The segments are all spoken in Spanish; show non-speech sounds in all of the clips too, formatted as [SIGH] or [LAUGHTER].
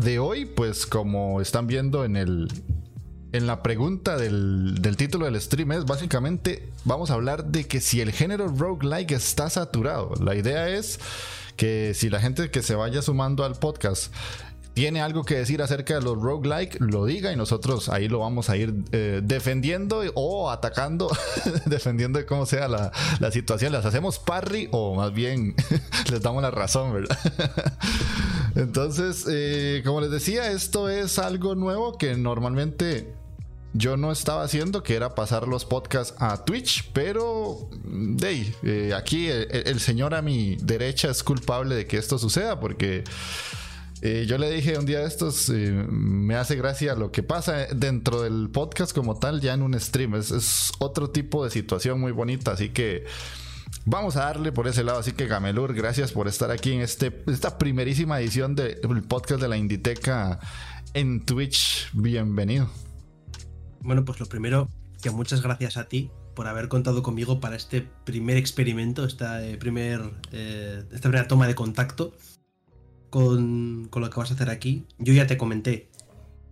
De hoy, pues como están viendo en el en la pregunta del, del, título del stream es básicamente vamos a hablar de que si el género roguelike está saturado. La idea es que si la gente que se vaya sumando al podcast tiene algo que decir acerca de los roguelike, lo diga y nosotros ahí lo vamos a ir eh, defendiendo o atacando, [LAUGHS] dependiendo de cómo sea la, la, situación. ¿Las hacemos parry o más bien [LAUGHS] les damos la razón, verdad? [LAUGHS] Entonces, eh, como les decía, esto es algo nuevo que normalmente yo no estaba haciendo, que era pasar los podcasts a Twitch, pero hey, eh, aquí el, señor a mi derecha es culpable de que esto suceda porque eh, yo le dije un día de estos, eh, me hace gracia lo que pasa dentro del podcast como tal, ya en un stream. Es, otro tipo de situación muy bonita, así que vamos a darle por ese lado. Así que Gamelur, gracias por estar aquí en este, esta primerísima edición del podcast de la Inditeca en Twitch. Bienvenido. Bueno, pues lo primero, que muchas gracias a ti por haber contado conmigo para este primer experimento, esta, eh, primer, esta primera toma de contacto con, lo que vas a hacer aquí. Yo ya te comenté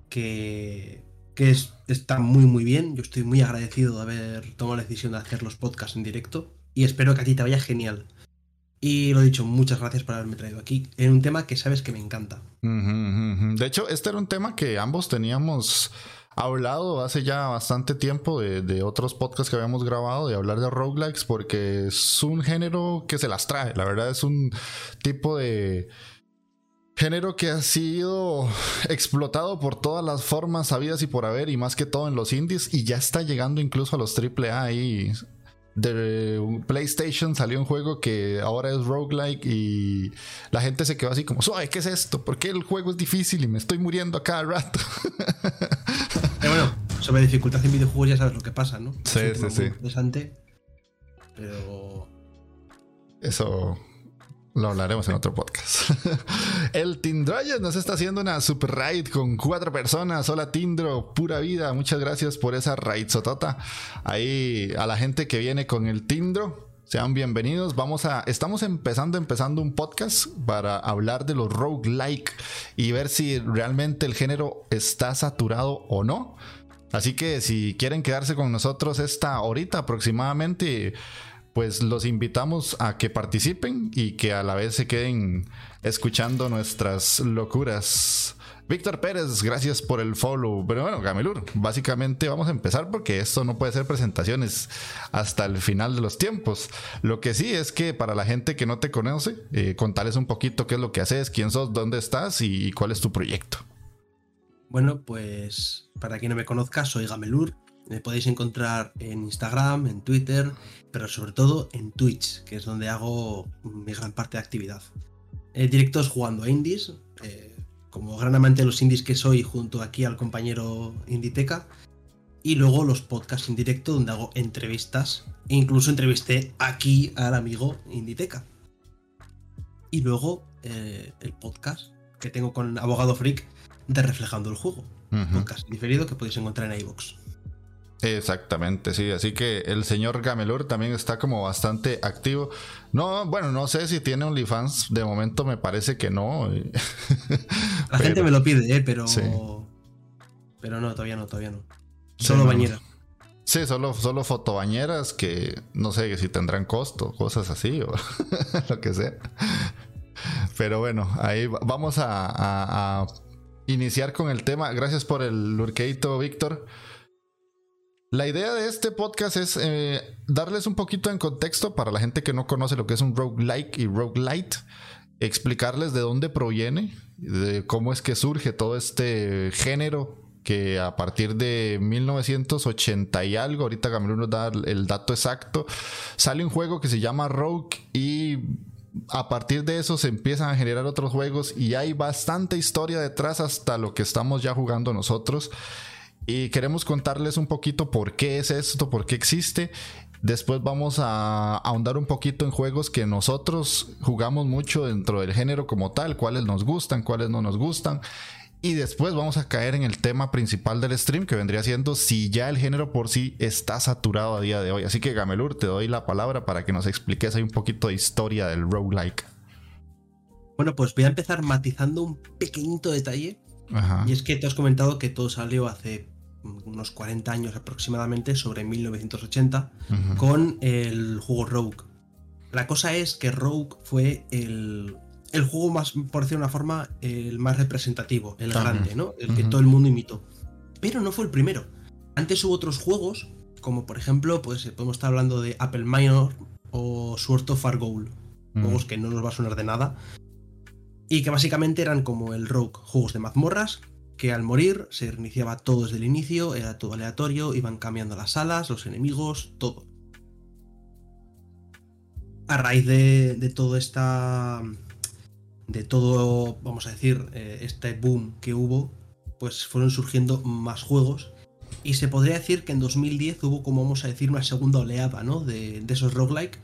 que, que es, está muy muy bien. Yo estoy muy agradecido de haber tomado la decisión de hacer los podcasts en directo y espero que a ti te vaya genial. Y lo dicho, muchas gracias por haberme traído aquí en un tema que sabes que me encanta. De hecho, este era un tema que ambos teníamos hablado hace ya bastante tiempo de, de, otros podcasts que habíamos grabado, de hablar de roguelikes, porque es un género que se las trae. La verdad es un tipo de Género que ha sido explotado por todas las formas sabidas y por haber, y más que todo en los indies, y ya está llegando incluso a los AAA y de PlayStation salió un juego que ahora es roguelike y la gente se quedó así como, suave, ¿qué es esto? ¿Por qué el juego es difícil y me estoy muriendo a cada rato? Pero [LAUGHS] bueno, sobre dificultad en videojuegos ya sabes lo que pasa, ¿no? Sí, sí, sí. Interesante, pero... Eso lo hablaremos en otro podcast. [LAUGHS] El Tindroyes nos está haciendo una super raid con cuatro personas. Hola Tindro, pura vida. Muchas gracias por esa raid sotota. Ahí a la gente que viene con el Tindro. Sean bienvenidos. Vamos a. Estamos empezando, empezando un podcast para hablar de los roguelike y ver si realmente el género está saturado o no. Así que si quieren quedarse con nosotros esta horita aproximadamente pues los invitamos a que participen y que a la vez se queden escuchando nuestras locuras. Víctor Pérez, gracias por el follow. Pero bueno, Gamelur, básicamente vamos a empezar porque esto no puede ser presentaciones hasta el final de los tiempos. Lo que sí es que para la gente que no te conoce, eh, contarles un poquito qué es lo que haces, quién sos, dónde estás y cuál es tu proyecto. Bueno, pues para quien no me conozca, soy Gamelur, me podéis encontrar en Instagram, en Twitter, pero sobre todo en Twitch, que es donde hago mi gran parte de actividad. Eh, directos jugando a indies, eh, como gran amante de los indies que soy, junto aquí al compañero Inditeca. Y luego los podcasts en directo, donde hago entrevistas. E incluso entrevisté aquí al amigo Inditeca. Y luego eh, el podcast que tengo con Abogado Freak de Reflejando el Juego. Podcast diferido que podéis encontrar en iVoox. Exactamente, sí. Así que el señor Gamelur también está como bastante activo. No, bueno, no sé si tiene OnlyFans. De momento me parece que no. [LAUGHS] La gente me lo pide, ¿eh? pero. Pero no, todavía no, todavía no. Solo bañeras. Sí, solo, solo fotobañeras que no sé si tendrán costo, cosas así o [LAUGHS] lo que sea. Pero bueno, ahí vamos a, a iniciar con el tema. Gracias por el lurkeito, Víctor. La idea de este podcast es eh, darles un poquito en contexto para la gente que no conoce lo que es un roguelike y roguelite, explicarles de dónde proviene, de cómo es que surge todo este género que a partir de 1980 y algo, ahorita Gamelú nos da el dato exacto, sale un juego que se llama Rogue y a partir de eso se empiezan a generar otros juegos y hay bastante historia detrás hasta lo que estamos ya jugando nosotros. Y queremos contarles un poquito por qué es esto, por qué existe. Después vamos a ahondar un poquito en juegos que nosotros jugamos mucho dentro del género como tal, cuáles nos gustan, cuáles no nos gustan. Y después vamos a caer en el tema principal del stream, que vendría siendo si ya el género por sí está saturado a día de hoy. Así que Gamelur, te doy la palabra para que nos expliques ahí un poquito de historia del roguelike. Bueno, pues voy a empezar matizando un pequeñito detalle. Y es que te has comentado que todo salió hace unos 40 años aproximadamente, sobre 1980, con el juego Rogue. La cosa es que Rogue fue el, juego más, por decir una forma, el más representativo, el grande, ¿no? El que todo el mundo imitó. Pero no fue el primero. Antes hubo otros juegos, como por ejemplo, pues podemos estar hablando de Apple Minor o Sword of Goal. Juegos que no nos va a sonar de nada. Y que básicamente eran como el Rogue, juegos de mazmorras que al morir se reiniciaba todo desde el inicio, era todo aleatorio, iban cambiando las alas, los enemigos, todo. A raíz de, todo esta. de todo, vamos a decir, eh, este boom que hubo, pues fueron surgiendo más juegos. Y se podría decir que en 2010 hubo, como vamos a decir, una segunda oleada, ¿no? De, de esos roguelike,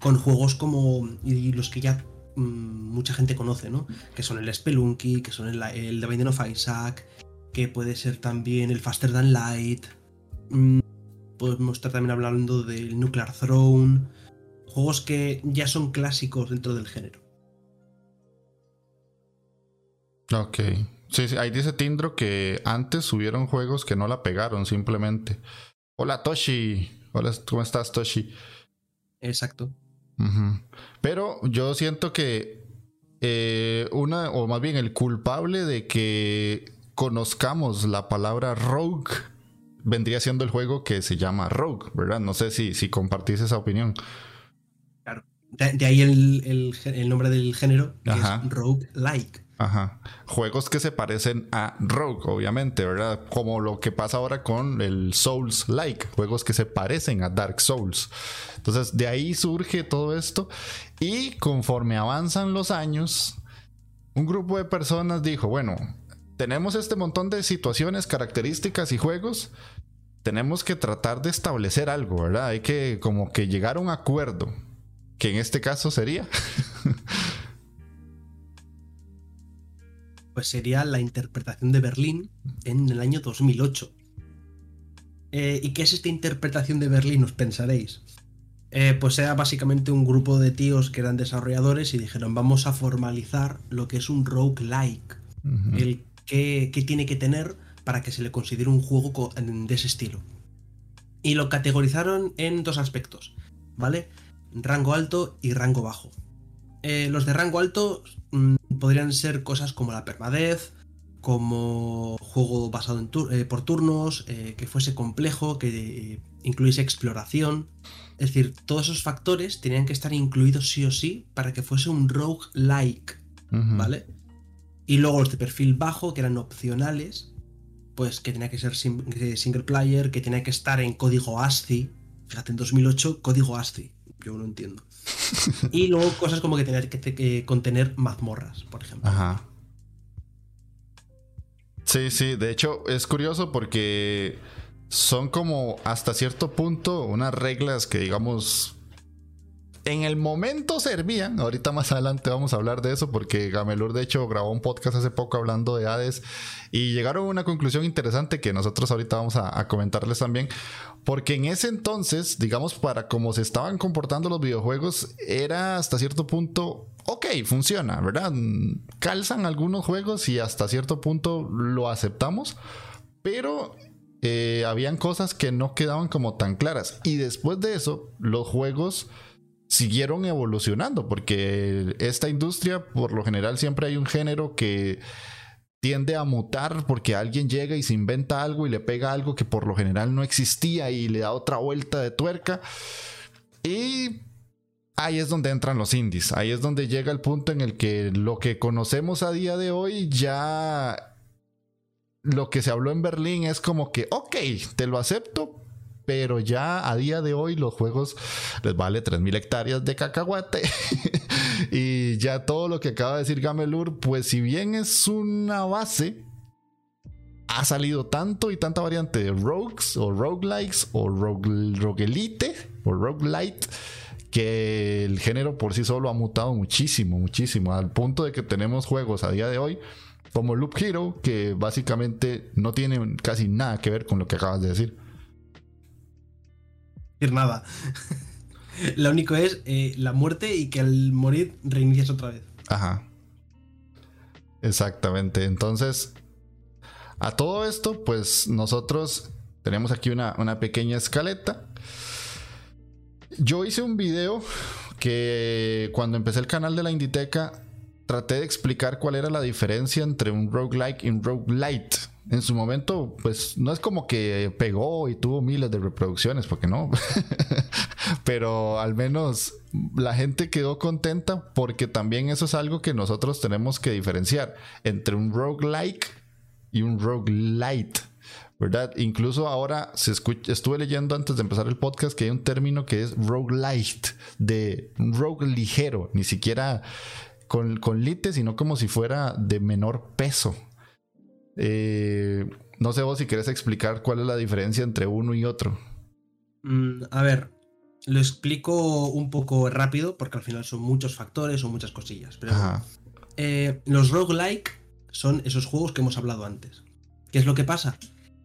con juegos como. y los que ya Mm, mucha gente conoce, ¿no? Que son el Spelunky, que son el, el The Binding of Isaac, que puede ser también el Faster Than Light. Mm, podemos estar también hablando del Nuclear Throne. Juegos que ya son clásicos dentro del género. Ok. Sí, sí, ahí dice Tindro que antes hubieron juegos que no la pegaron simplemente. Hola Toshi. Hola, ¿cómo estás Toshi? Exacto. Pero yo siento que eh, una, o más bien el culpable de que conozcamos la palabra rogue vendría siendo el juego que se llama Rogue, ¿verdad? No sé si, si compartís esa opinión. Claro. De, ahí el, nombre del género, que es Rogue Like. Ajá. Juegos que se parecen a Rogue, obviamente, ¿verdad? Como lo que pasa ahora con el Souls Like, juegos que se parecen a Dark Souls. Entonces, de ahí surge todo esto. Y conforme avanzan los años, un grupo de personas dijo, bueno, tenemos este montón de situaciones, características y juegos. Tenemos que tratar de establecer algo, ¿verdad? Hay que como que llegar a un acuerdo, que en este caso sería pues sería la interpretación de Berlín en el año 2008. Eh, ¿Y qué es esta interpretación de Berlín? Os pensaréis. Eh, pues era básicamente un grupo de tíos que eran desarrolladores y dijeron vamos a formalizar lo que es un roguelike. El que, tiene que tener para que se le considere un juego de ese estilo. Y lo categorizaron en dos aspectos, ¿vale? Rango alto y rango bajo. Eh, los de rango alto mm, podrían ser cosas como la permadez, como juego basado en eh, por turnos, eh, que fuese complejo, que incluyese exploración. Es decir, todos esos factores tenían que estar incluidos sí o sí para que fuese un rogue-like, ¿vale? Y luego los de perfil bajo, que eran opcionales, pues que tenía que ser single player, que tenía que estar en código ASCII. Fíjate, en 2008, código ASCII yo no entiendo. [LAUGHS] y luego cosas como que tener que, contener mazmorras, por ejemplo. Ajá. Sí, sí, de hecho es curioso porque son como hasta cierto punto unas reglas que digamos en el momento servían. Ahorita más adelante vamos a hablar de eso porque Gamelur de hecho grabó un podcast hace poco hablando de Hades y llegaron a una conclusión interesante que nosotros ahorita vamos a, comentarles también. Porque en ese entonces, digamos, para cómo se estaban comportando los videojuegos, era hasta cierto punto, ok, funciona, ¿verdad? Calzan algunos juegos y hasta cierto punto lo aceptamos, pero eh, habían cosas que no quedaban como tan claras. Y después de eso, los juegos siguieron evolucionando, porque esta industria, por lo general, siempre hay un género que tiende a mutar porque alguien llega y se inventa algo y le pega algo que por lo general no existía y le da otra vuelta de tuerca. Y ahí es donde entran los indies, ahí es donde llega el punto en el que lo que conocemos a día de hoy ya... Lo que se habló en Berlín es como que, ok, te lo acepto, pero ya a día de hoy los juegos les vale 3.000 hectáreas de cacahuate. [LAUGHS] y ya todo lo que acaba de decir Gamelur, pues si bien es una base, ha salido tanto y tanta variante de rogues o roguelikes o roguelite o roguelite que el género por sí solo ha mutado muchísimo, muchísimo, al punto de que tenemos juegos a día de hoy como Loop Hero que básicamente no tienen casi nada que ver con lo que acabas de decir. Nada. [LAUGHS] lo único es eh, la muerte y que al morir reinicias otra vez. Ajá. Exactamente. Entonces, a todo esto, pues nosotros tenemos aquí una, una pequeña escaleta. Yo hice un video que cuando empecé el canal de la Inditeca traté de explicar cuál era la diferencia entre un roguelike y un roguelite. En su momento, pues no es como que pegó y tuvo miles de reproducciones, porque no. [LAUGHS] Pero al menos la gente quedó contenta porque también eso es algo que nosotros tenemos que diferenciar entre un roguelike y un roguelite. ¿Verdad? Incluso ahora se estuve leyendo antes de empezar el podcast que hay un término que es roguelite, de rogue ligero, ni siquiera con, con lite, sino como si fuera de menor peso. Eh, no sé vos si querés explicar cuál es la diferencia entre uno y otro. Mm, a ver, lo explico un poco rápido porque al final son muchos factores o muchas cosillas. Pero eh, los roguelike son esos juegos que hemos hablado antes. ¿Qué es lo que pasa?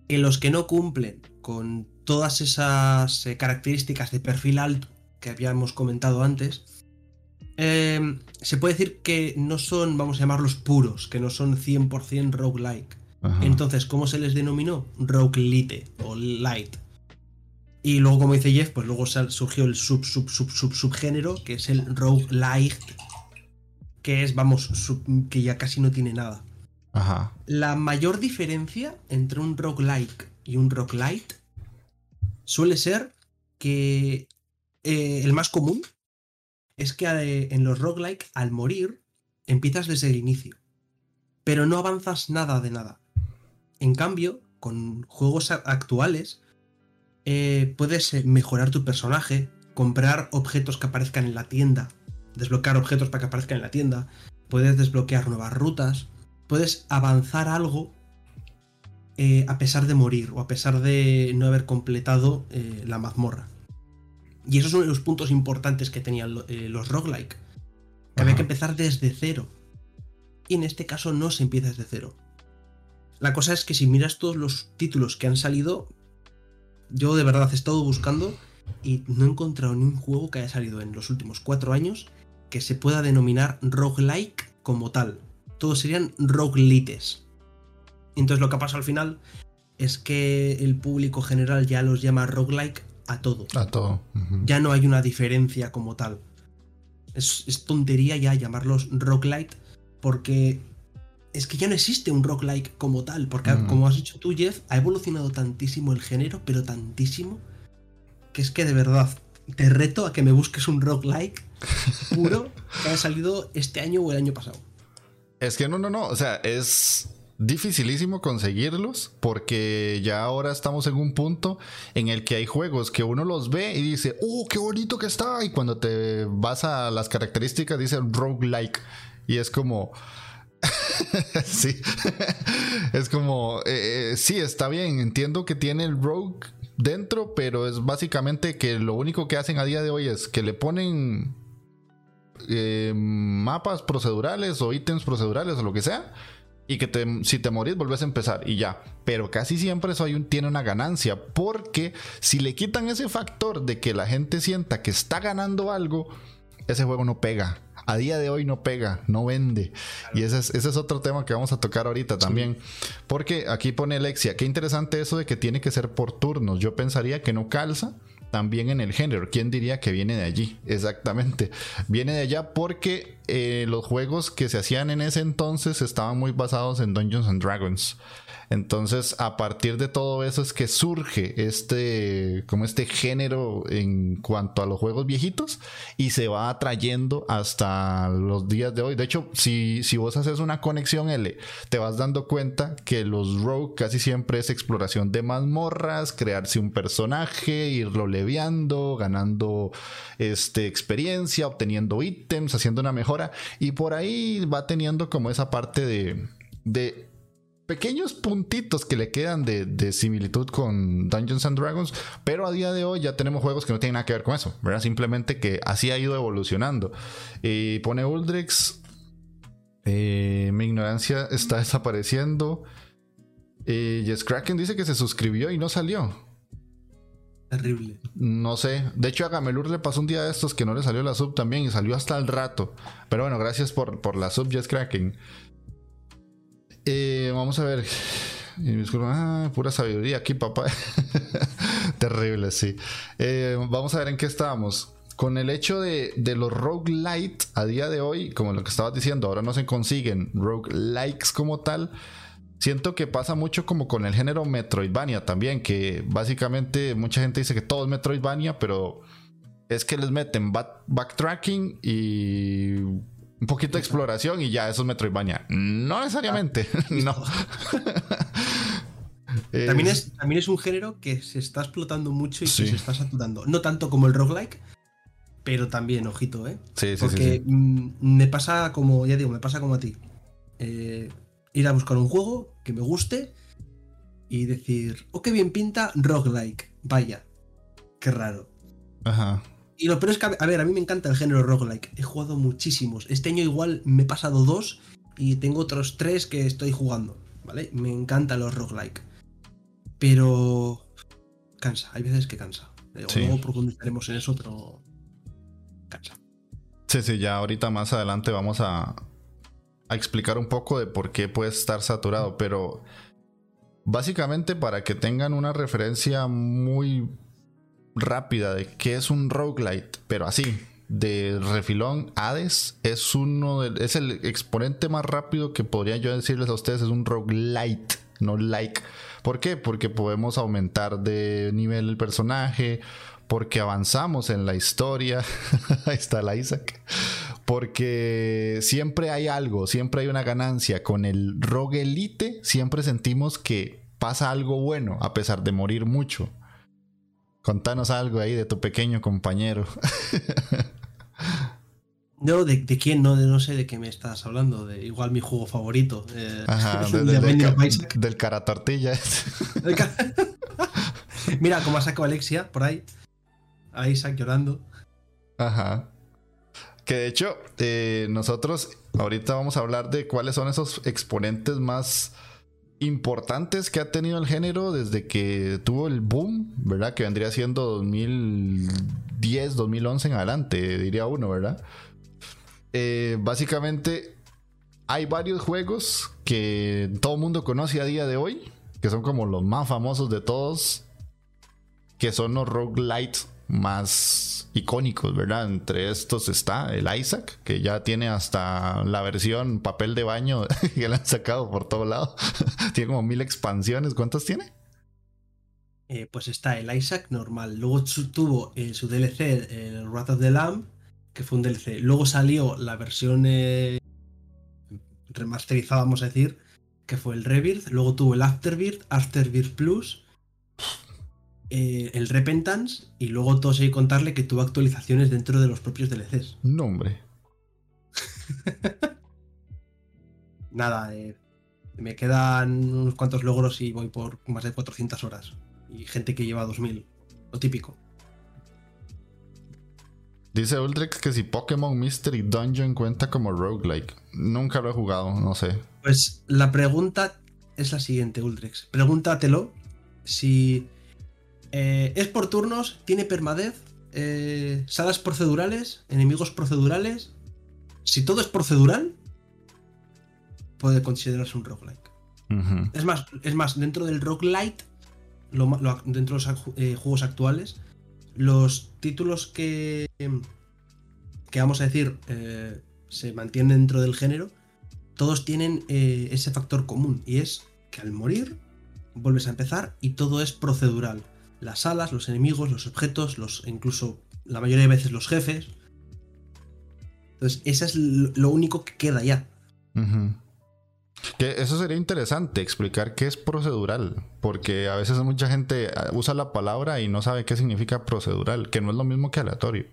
Que los que no cumplen con todas esas eh, características de perfil alto que habíamos comentado antes, Em, se puede decir que no son, vamos a llamarlos puros, que no son 100% roguelike. Entonces, ¿cómo se les denominó? Roguelite o light. Y luego, como dice Jeff, pues luego surgió el sub, sub, sub, sub, subgénero, que es el roguelite, que es, vamos, que ya casi no tiene nada. La mayor diferencia entre un roguelike y un roguelite suele ser que eh, el más común es que eh, en los roguelike, al morir, empiezas desde el inicio. Pero no avanzas nada de nada. En cambio, con juegos actuales, eh, puedes eh, mejorar tu personaje, comprar objetos que aparezcan en la tienda, desbloquear objetos para que aparezcan en la tienda, puedes desbloquear nuevas rutas, puedes avanzar algo a pesar de morir o a pesar de no haber completado la mazmorra. Y esos son los puntos importantes que tenían eh, los roguelike. Que había que empezar desde cero. Y en este caso no se empieza desde cero. La cosa es que si miras todos los títulos que han salido, yo de verdad he estado buscando y no he encontrado ni un juego que haya salido en los últimos cuatro años que se pueda denominar roguelike como tal. Todos serían roguelites. Entonces lo que ha pasado al final es que el público general ya los llama roguelike a todo. A todo. Ya no hay una diferencia como tal. Es, tontería ya llamarlos roguelite porque es que ya no existe un roguelike como tal. Porque, como has dicho tú, Jeff, ha evolucionado tantísimo el género, pero tantísimo, que es que de verdad te reto a que me busques un roguelike [LAUGHS] puro que haya salido este año o el año pasado. Es que no, no, no. O sea, es dificilísimo conseguirlos porque ya ahora estamos en un punto en el que hay juegos que uno los ve y dice, ¡oh, qué bonito que está! Y cuando te vas a las características dice roguelike y es como... sí, [LAUGHS] es como, eh, eh, sí, está bien, entiendo que tiene el rogue dentro, pero es básicamente que lo único que hacen a día de hoy es que le ponen eh, mapas procedurales o ítems procedurales o lo que sea y que si te morís volvés a empezar y ya. Pero casi siempre eso tiene una ganancia porque si le quitan ese factor de que la gente sienta que está ganando algo, ese juego no pega. A día de hoy no pega, no vende. Y ese es, ese es otro tema que vamos a tocar ahorita también. Porque aquí pone Alexia, qué interesante eso de que tiene que ser por turnos. Yo pensaría que no calza también en el género. ¿Quién diría que viene de allí? [LAUGHS] Exactamente. Viene de allá porque eh, los juegos que se hacían en ese entonces estaban muy basados en Dungeons and Dragons. Entonces, a partir de todo eso es que surge este, como este género en cuanto a los juegos viejitos y se va atrayendo hasta los días de hoy. De hecho, si, si vos haces una conexión L, te vas dando cuenta que los rogue casi siempre es exploración de mazmorras, crearse un personaje, irlo leviando, ganando este, experiencia, obteniendo ítems, haciendo una mejora y por ahí va teniendo como esa parte de, de pequeños puntitos que le quedan de, similitud con Dungeons and Dragons, pero a día de hoy ya tenemos juegos que no tienen nada que ver con eso, ¿verdad? Simplemente que así ha ido evolucionando. Y pone Uldrix, eh, mi ignorancia está desapareciendo. Y Yes Kraken dice que se suscribió y no salió. Terrible. No sé. De hecho, a Gamelur le pasó un día de estos que no le salió la sub también y salió hasta el rato. Pero bueno, gracias por, por la sub, Yes Kraken. Eh, vamos a ver. [SIGHS] Ah, pura sabiduría aquí, papá. [LAUGHS] Terrible, sí. Eh, vamos a ver en qué estábamos. Con el hecho de, de los roguelite a día de hoy, como lo que estabas diciendo, ahora no se consiguen roguelikes como tal. Siento que pasa mucho como con el género Metroidvania también, que básicamente mucha gente dice que todo es Metroidvania, pero es que les meten backtracking y un poquito de exploración y ya eso es Metroidvania. No necesariamente, ah, [LAUGHS] no. [LAUGHS] también, es, también es un género que se está explotando mucho y que se está saturando. No tanto como el roguelike, pero también, ojito, ¿eh? Sí, sí, Porque mm, me pasa como, ya digo, me pasa como a ti. Eh, ir a buscar un juego que me guste y decir, oh, qué bien pinta roguelike. Vaya, qué raro. Ajá. Y lo peor es que, a ver, a mí me encanta el género roguelike. He jugado muchísimos. Este año igual me he pasado dos y tengo otros tres que estoy jugando, ¿vale? Me encantan los roguelike. Pero cansa, hay veces que cansa. Luego profundizaremos en eso, pero cansa. Sí, sí, ya ahorita más adelante vamos a, a explicar un poco de por qué puede estar saturado, pero básicamente para que tengan una referencia muy rápida de qué es un roguelite, pero así, de refilón, Hades es uno es el exponente más rápido que podría yo decirles a ustedes, es un roguelite, no like. ¿Por qué? Porque podemos aumentar de nivel el personaje, porque avanzamos en la historia. [LAUGHS] Ahí está la Isaac. Porque siempre hay algo, siempre hay una ganancia. Con el roguelite siempre sentimos que pasa algo bueno, a pesar de morir mucho. Contanos algo ahí de tu pequeño compañero. [LAUGHS] No, ¿de, quién? No, no sé de qué me estás hablando. De igual mi juego favorito. Eh, Ajá, [LAUGHS] del cara tortilla. [LAUGHS] Mira cómo ha sacado Alexia por ahí. A Isaac llorando. Ajá. Que de hecho, eh, nosotros ahorita vamos a hablar de cuáles son esos exponentes más importantes que ha tenido el género desde que tuvo el boom, ¿verdad? Que vendría siendo 2010, 2011 en adelante, diría uno, ¿verdad? Eh, básicamente hay varios juegos que todo el mundo conoce a día de hoy, que son como los más famosos de todos, que son los roguelites más icónicos, ¿verdad? Entre estos está el Isaac, que ya tiene hasta la versión papel de baño [LAUGHS] que le han sacado por todo lado. [LAUGHS] tiene como mil expansiones. ¿Cuántas tiene? Eh, pues está el Isaac normal. Luego tuvo eh, su DLC, el Wrath of the Lamb, que fue un DLC. Luego salió la versión eh, remasterizada, vamos a decir, que fue el Rebirth. Luego tuvo el Afterbirth, Afterbirth Plus eh, el Repentance y luego todo hay contarle que tuvo actualizaciones dentro de los propios DLCs. No, hombre. [LAUGHS] Nada, eh, me quedan unos cuantos logros y voy por más de 400 horas. Y gente que lleva 2000, lo típico. Dice Ultrix que si Pokémon Mystery Dungeon cuenta como roguelike. Nunca lo he jugado, no sé. Pues la pregunta es la siguiente, Ultrix. Pregúntatelo si eh, es por turnos, tiene permadez, eh, salas procedurales, enemigos procedurales. Si todo es procedural, puede considerarse un roguelike. es, más, es más, dentro del roguelite, dentro de los eh, juegos actuales, los títulos que, que vamos a decir, se mantienen dentro del género, todos tienen ese factor común y es que al morir vuelves a empezar y todo es procedural. Las alas, los enemigos, los objetos, los incluso la mayoría de veces los jefes. Entonces, eso es lo único que queda ya. Que eso sería interesante, explicar qué es procedural, porque a veces mucha gente ah, usa la palabra y no sabe qué significa procedural, que no es lo mismo que aleatorio.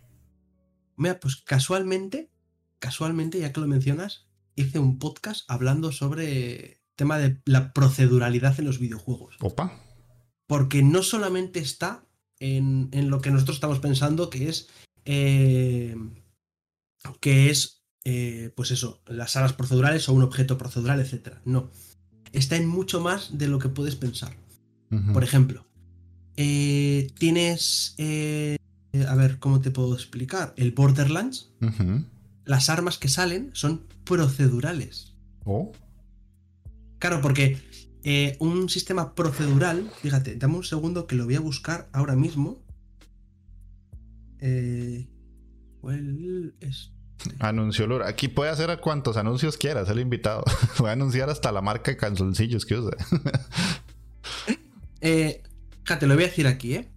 Mira, pues casualmente, casualmente, ya que lo mencionas, hice un podcast hablando sobre tema de la proceduralidad en los videojuegos. Opa. Porque no solamente está en, lo que nosotros estamos pensando, que es. Eh, que es. Eh, pues eso, las salas procedurales o un objeto procedural, etc. No. Está en mucho más de lo que puedes pensar. Por ejemplo, eh, tienes. a ver, ¿cómo te puedo explicar? El Borderlands. Las armas que salen son procedurales. Oh. Claro, porque eh, un sistema procedural, fíjate, dame un segundo que lo voy a buscar ahora mismo. Eh, Anuncio Lura. Aquí puede hacer a cuantos anuncios quieras, el invitado. [LAUGHS] Voy a anunciar hasta la marca de canzoncillos que usa. [LAUGHS] eh, te lo voy a decir aquí, ¿eh?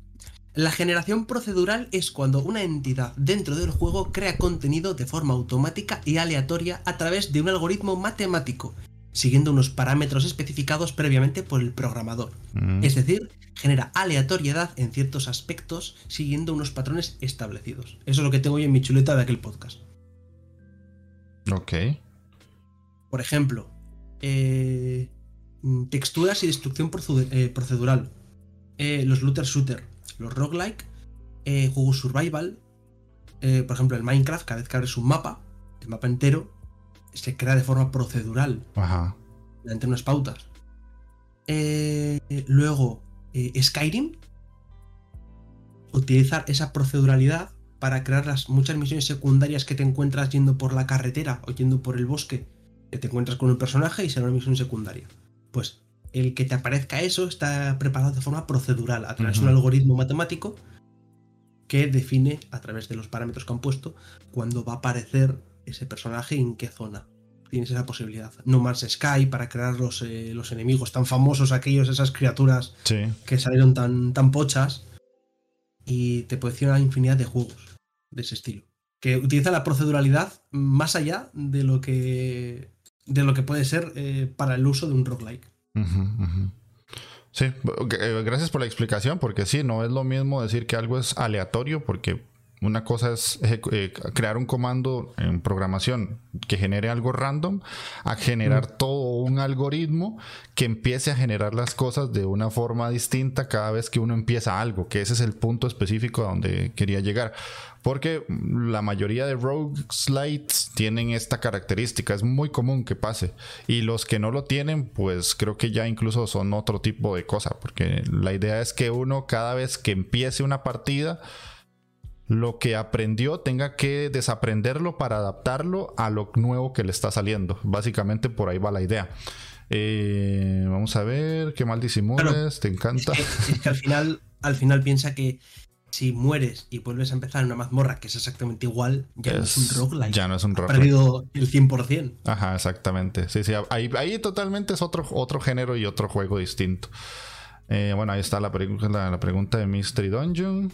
La generación procedural es cuando una entidad dentro del juego crea contenido de forma automática y aleatoria a través de un algoritmo matemático siguiendo unos parámetros especificados previamente por el programador. Mm. Es decir, genera aleatoriedad en ciertos aspectos siguiendo unos patrones establecidos. Eso es lo que tengo yo en mi chuleta de aquel podcast. Ok. Por ejemplo, eh, texturas y destrucción eh, procedural. Eh, los looter shooter, los roguelike, juegos survival. por ejemplo, el Minecraft, cada vez que abres un mapa, el mapa entero se crea de forma procedural. Ajá. Mediante unas pautas. Eh, luego, eh, Skyrim. Utilizar esa proceduralidad para crear las muchas misiones secundarias que te encuentras yendo por la carretera o yendo por el bosque. Que te encuentras con un personaje y será una misión secundaria. Pues el que te aparezca eso está preparado de forma procedural, a través de un algoritmo matemático que define, a través de los parámetros que han puesto, cuándo va a aparecer ese personaje y en qué zona. Tienes esa posibilidad. No Man's Sky para crear los, eh, los enemigos tan famosos, aquellos, esas criaturas que salieron tan, tan pochas. Y te puede decir una infinidad de juegos de ese estilo. Que utiliza la proceduralidad más allá de lo que. de lo que puede ser eh, para el uso de un roguelike. Sí, eh, gracias por la explicación, porque sí, no es lo mismo decir que algo es aleatorio, porque una cosa es eh, crear un comando en programación que genere algo random, a generar todo un algoritmo que empiece a generar las cosas de una forma distinta cada vez que uno empieza algo, que ese es el punto específico a donde quería llegar. Porque la mayoría de rogueslides tienen esta característica, es muy común que pase. Y los que no lo tienen, pues creo que ya incluso son otro tipo de cosa, porque la idea es que uno cada vez que empiece una partida, lo que aprendió tenga que desaprenderlo para adaptarlo a lo nuevo que le está saliendo. Básicamente por ahí va la idea. Eh, vamos a ver, qué mal disimules, te encanta. Es que, al, final, al final piensa que si mueres y vuelves a empezar en una mazmorra que es exactamente igual, ya no es un roguelike. Ya no es un roguelike. Ha perdido el 100%. Ajá, exactamente. Sí, sí, ahí, totalmente es otro, otro género y otro juego distinto. Eh, bueno, ahí está la, la, la pregunta de Mystery Dungeon.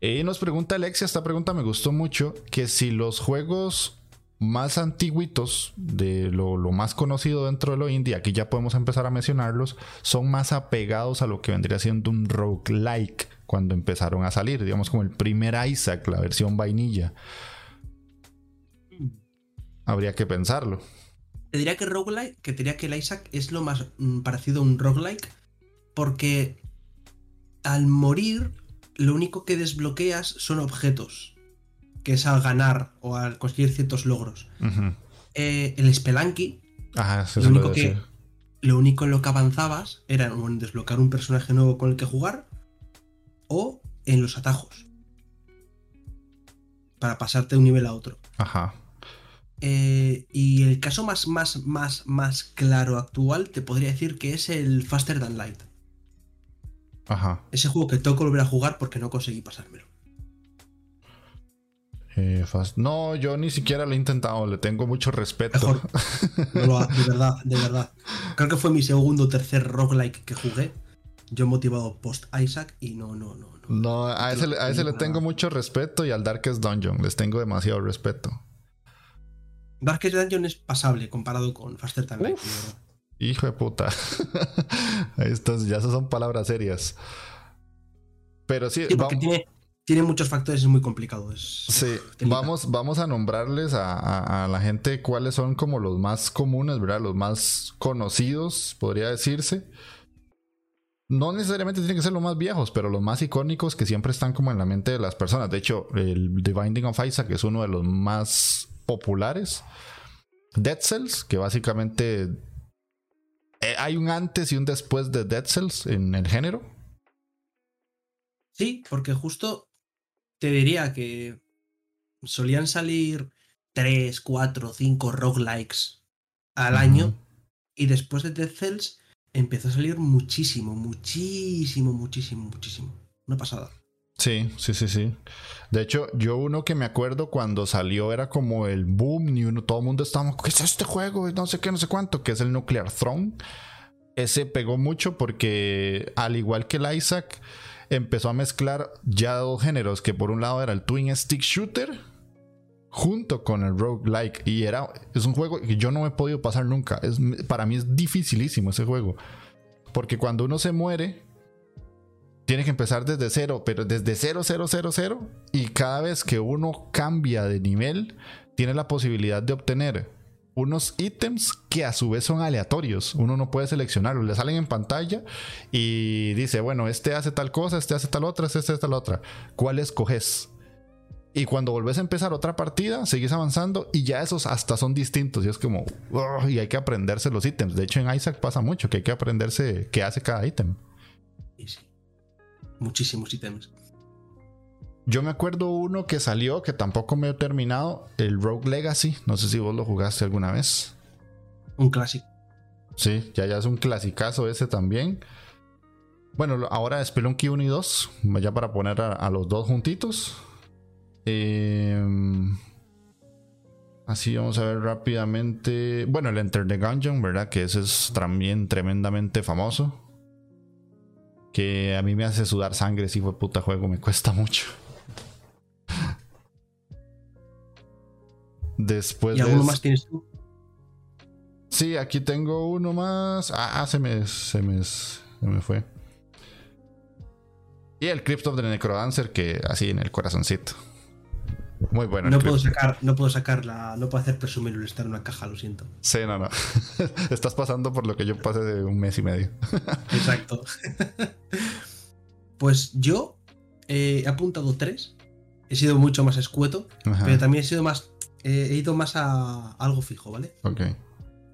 Y nos pregunta Alexia, esta pregunta me gustó mucho, que si los juegos más antiguitos de lo, más conocido dentro de lo indie, aquí ya podemos empezar a mencionarlos, son más apegados a lo que vendría siendo un roguelike cuando empezaron a salir, digamos como el primer Isaac, la versión vainilla. Habría que pensarlo. Te diría que roguelike, que diría que el Isaac es lo más mm, parecido a un roguelike, porque al morir lo único que desbloqueas son objetos, que es al ganar o al conseguir ciertos logros. Eh, el Spelunky, lo, único que, lo único en lo que avanzabas era en desbloquear un personaje nuevo con el que jugar o en los atajos. Para pasarte de un nivel a otro. Ajá. Eh, y el caso más, más, más, más claro actual te podría decir que es el Faster Than Light. Ajá. Ese juego que tengo que volver a jugar porque no conseguí pasármelo. Eh, no, yo ni siquiera lo he intentado, le tengo mucho respeto. Mejor. [LAUGHS] de verdad, de verdad. Creo que fue mi segundo o tercer roguelike que jugué. Yo motivado post Isaac y no, no, no. No, no a ese, a ese le tengo mucho respeto y al Darkest Dungeon les tengo demasiado respeto. Darkest Dungeon es pasable comparado con Faster Time Light. Hijo de puta. [LAUGHS] Estas ya son palabras serias. Pero sí, sí porque tiene, tiene muchos factores, es muy complicado. sí, vamos, vamos a nombrarles a, la gente cuáles son como los más comunes, ¿verdad? Los más conocidos, podría decirse. No necesariamente tienen que ser los más viejos, pero los más icónicos que siempre están como en la mente de las personas. De hecho, el The Binding of Isaac es uno de los más populares. Dead Cells, que básicamente hay un antes y un después de Dead Cells en el género. Sí, porque justo te diría que solían salir 3, 4, 5 roguelikes al año y después de Dead Cells empezó a salir muchísimo, muchísimo, muchísimo, muchísimo. Una pasada. Sí, sí, sí, sí. De hecho, yo uno que me acuerdo cuando salió era como el boom y uno, todo el mundo estaba, ¿qué es este juego? No sé qué, no sé cuánto, que es el Nuclear Throne. Ese pegó mucho porque, al igual que el Isaac, empezó a mezclar ya dos géneros, que por un lado era el Twin Stick Shooter, junto con el roguelike. Y era, es un juego que yo no he podido pasar nunca. Es, para mí es dificilísimo ese juego. Porque cuando uno se muere, tiene que empezar desde cero, pero desde cero, cero, cero, cero. Y cada vez que uno cambia de nivel, tiene la posibilidad de obtener unos ítems que a su vez son aleatorios. Uno no puede seleccionarlos. Le salen en pantalla y dice, bueno, este hace tal cosa, este hace tal otra, este hace tal otra. ¿Cuál escoges? Y cuando volvés a empezar otra partida, seguís avanzando y ya esos hasta son distintos. Y es como, y hay que aprenderse los ítems. De hecho, en Isaac pasa mucho que hay que aprenderse qué hace cada ítem. Sí. Muchísimos ítems. Yo me acuerdo uno que salió que tampoco me he terminado, el Rogue Legacy. No sé si vos lo jugaste alguna vez. Un clásico. Sí, ya, ya es un clasicazo ese también. Bueno, ahora Spelunky 1 y 2, ya para poner a, los dos juntitos. Em, así vamos a ver rápidamente. Bueno, el Enter the Gungeon, ¿verdad? Que ese es también tremendamente famoso. Que a mí me hace sudar sangre, si fue puta juego, me cuesta mucho. [LAUGHS] Después ¿Y alguno más tienes tú? Sí, aquí tengo uno más. Ah, ah, se me, se me, se me fue. Y el Crypt of the Necrodancer, que así en el corazoncito. Muy bueno. No puedo sacar, no puedo sacarla, no puedo hacer presumir estar en una caja, lo siento. Sí, no, no. [LAUGHS] Estás pasando por lo que yo pasé de un mes y medio. [LAUGHS] Exacto. pues yo he apuntado tres. He sido mucho más escueto, pero también he sido más eh, he ido más a algo fijo, ¿vale? Ok.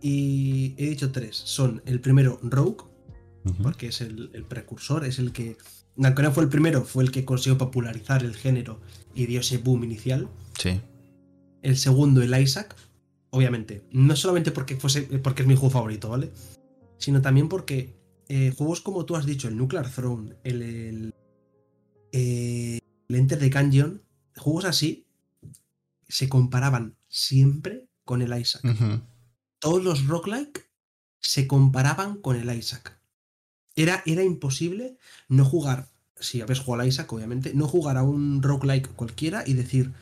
Y he dicho tres. Son el primero Rogue, porque es el, precursor, es el que, aunque no fue el primero, fue el que consiguió popularizar el género y dio ese boom inicial. Sí. El segundo, el Isaac, obviamente. No solamente porque, fuese, porque es mi juego favorito, ¿vale? Sino también porque eh, juegos como tú has dicho, el Nuclear Throne, el, el, eh, el Enter the Gungeon, juegos así se comparaban siempre con el Isaac. Todos los roguelike se comparaban con el Isaac. Era, era imposible no jugar, si habéis jugado al Isaac, obviamente, no jugar a un roguelike cualquiera y decir,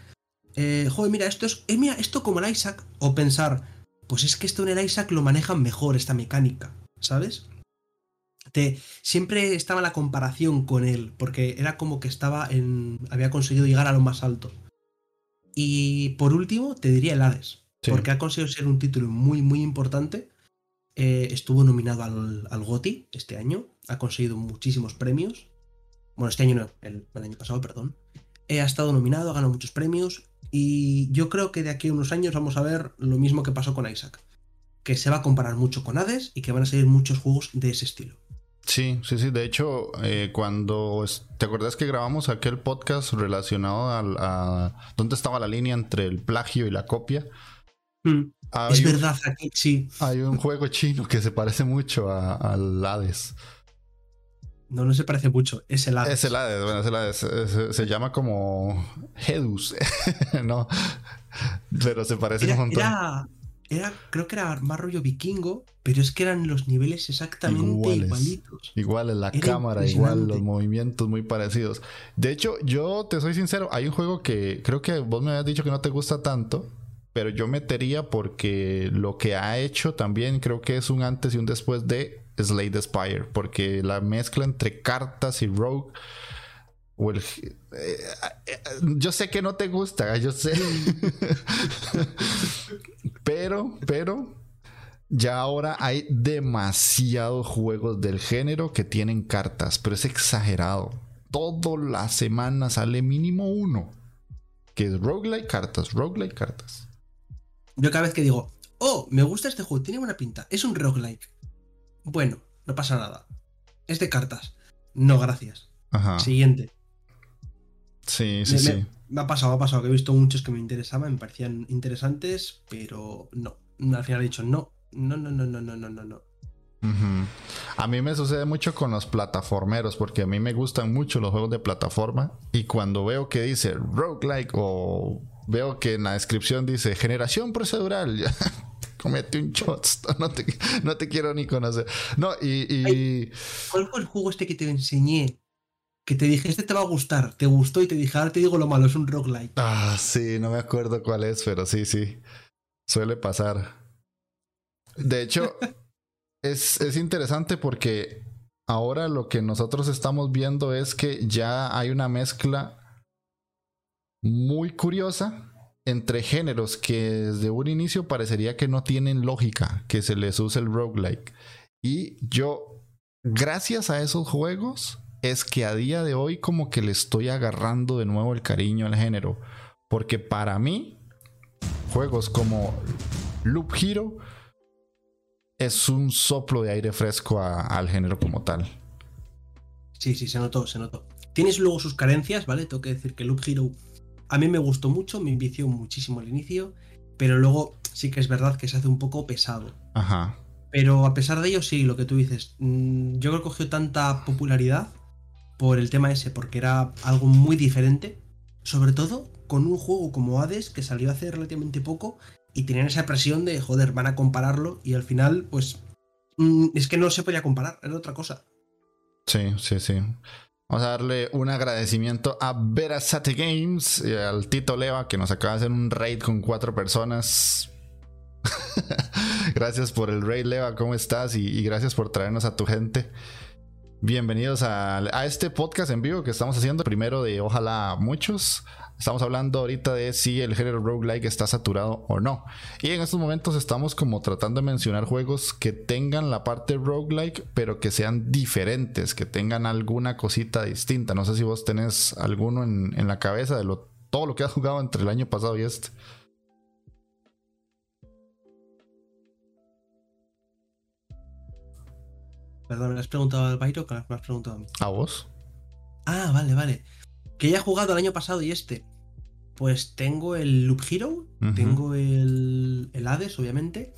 eh, joder, mira, esto es, eh, mira, esto como el Isaac, o pensar, pues es que esto en el Isaac lo manejan mejor, esta mecánica, ¿sabes? Te, siempre estaba la comparación con él, porque era como que estaba en. había conseguido llegar a lo más alto. Y por último, te diría el Hades, porque ha conseguido ser un título muy, muy importante. Eh, estuvo nominado al, al, GOTI este año, ha conseguido muchísimos premios. Bueno, este año no, el, año pasado, perdón. Eh, ha estado nominado, ha ganado muchos premios. Y yo creo que de aquí a unos años vamos a ver lo mismo que pasó con Isaac. Que se va a comparar mucho con Hades y que van a salir muchos juegos de ese estilo. Sí, sí, sí. De hecho, eh, cuando te acuerdas que grabamos aquel podcast relacionado a, dónde estaba la línea entre el plagio y la copia. Mm. es verdad, aquí sí. Hay un juego chino que se parece mucho al Hades. No, no se parece mucho. Es el Hades. Es el Hades, bueno, es el Hades. Se, se llama como Hedus, [LAUGHS] ¿no? Pero se parece Era, un montón. era- era- creo que era más rollo vikingo, pero es que eran los niveles exactamente Iguales. igualitos. Igual en la Era cámara, igual los movimientos muy parecidos. De hecho, yo te soy sincero, hay un juego que creo que vos me habías dicho que no te gusta tanto, pero yo metería porque lo que ha hecho también creo que es un antes y un después de Slay the Spire, porque la mezcla entre cartas y rogue eh, eh, yo sé que no te gusta, [LAUGHS] yo sé. pero, pero ya ahora hay demasiados juegos del género que tienen cartas, pero es exagerado. Toda la semana sale mínimo uno. Que es roguelike cartas, roguelike cartas. Yo cada vez que digo, oh, me gusta este juego, tiene buena pinta, es un roguelike. Bueno, no pasa nada. Es de cartas. No, gracias. Ajá. Siguiente. Sí, sí, Me- sí. me- Me ha pasado, me ha pasado que he visto muchos que me interesaban, me parecían interesantes, pero no. Al final he dicho no, no, no, no, no, no, no, no, no. A mí me sucede mucho con los plataformeros, porque a mí me gustan mucho los juegos de plataforma. Y cuando veo que dice roguelike o veo que en la descripción dice generación procedural, [LAUGHS] comete un shot, [LAUGHS] no te, no te quiero ni conocer. No, y, y- ¿Cuál fue el juego este que te enseñé? Que te dije, este te va a gustar, te gustó y te dije, ahora te digo lo malo, es un roguelike. Ah, sí, no me acuerdo cuál es, pero sí, sí. Suele pasar. De hecho, [LAUGHS] es, es interesante porque ahora lo que nosotros estamos viendo es que ya hay una mezcla muy curiosa entre géneros que desde un inicio parecería que no tienen lógica que se les use el roguelike. Y yo, gracias a esos juegos, es que a día de hoy como que le estoy agarrando de nuevo el cariño al género. Porque para mí, juegos como Loop Hero es un soplo de aire fresco al género como tal. Sí, sí, se notó, se notó. Tienes luego sus carencias, ¿vale? Tengo que decir que Loop Hero a mí me gustó mucho, me envició muchísimo al inicio, pero luego sí que es verdad que se hace un poco pesado. Ajá. Pero a pesar de ello, sí, lo que tú dices, mm, yo creo que cogió tanta popularidad por el tema ese, porque era algo muy diferente, sobre todo con un juego como Hades que salió hace relativamente poco y tenían esa presión de, joder, van a compararlo y al final, pues, mm, es que no se podía comparar, era otra cosa. Sí, sí, sí. Vamos a darle un agradecimiento a Verasate Games y al Tito Leva que nos acaba de hacer un raid con cuatro personas. [LAUGHS] gracias por el raid, Leva. ¿Cómo estás? Y, y gracias por traernos a tu gente. Bienvenidos a, a este podcast en vivo que estamos haciendo. Primero de ojalá muchos. Estamos hablando ahorita de si el género roguelike está saturado o no. Y en estos momentos estamos como tratando de mencionar juegos que tengan la parte roguelike, pero que sean diferentes, que tengan alguna cosita distinta. No sé si vos tenés alguno en, en la cabeza de lo, todo lo que has jugado entre el año pasado y este. Perdón, ¿me has preguntado al Byro o me has preguntado a mí? ¿A vos? Ah, vale, vale. Que ya he jugado el año pasado y este. Pues tengo el Loop Hero, tengo el, el Hades, obviamente.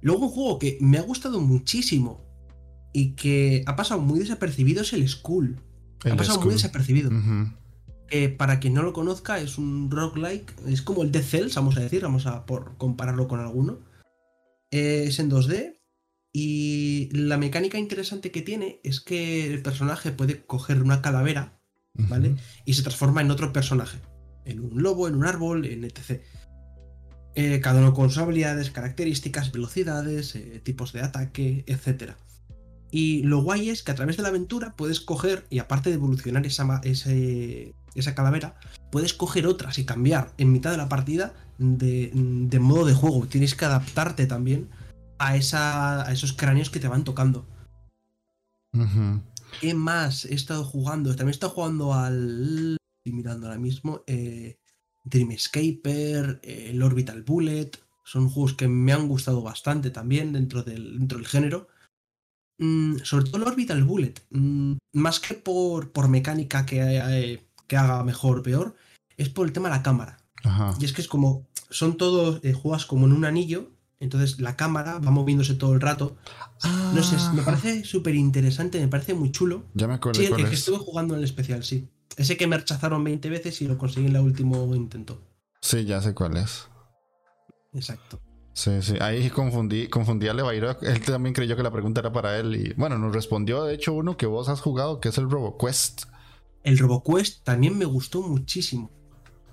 Luego un juego que me ha gustado muchísimo y que ha pasado muy desapercibido es el Skull. El ha pasado muy desapercibido. Que para quien no lo conozca, es un roguelike. Es como el Dead Cells, vamos a decir, vamos a por compararlo con alguno. Eh, es en 2D. Y la mecánica interesante que tiene es que el personaje puede coger una calavera ¿vale? Y se transforma en otro personaje. En un lobo, en un árbol, en etc. Eh, cada uno con sus habilidades, características, velocidades, eh, tipos de ataque, etc. Y lo guay es que a través de la aventura puedes coger, y aparte de evolucionar esa, ese- esa calavera, puedes coger otras y cambiar en mitad de la partida de, de modo de juego. Tienes que adaptarte también a, esa, a esos cráneos que te van tocando. Ujú. ¿Qué más he estado jugando? También he estado jugando al. Estoy mirando ahora mismo. Eh, Dreamscaper, eh, el Orbital Bullet. Son juegos que me han gustado bastante también dentro del, dentro del género. Mm, sobre todo el Orbital Bullet. mm, más que por, por mecánica que, eh, que haga mejor o peor, es por el tema de la cámara. Ajá. Y es que es como. Son todos. eh, juegas como en un anillo. Entonces la cámara va moviéndose todo el rato. No sé, me Ah, parece súper interesante, me parece muy chulo. Ya me acuerdo Sí, el, cuál el que es. estuve jugando en el especial, sí. Ese que me rechazaron 20 veces y lo conseguí en el último intento. Sí, ya sé cuál es. Exacto. Sí, sí. Ahí confundí, confundí a Levairo. Él también creyó que la pregunta era para él. Y bueno, nos respondió de hecho uno que vos has jugado, que es el RoboQuest. El RoboQuest también me gustó muchísimo.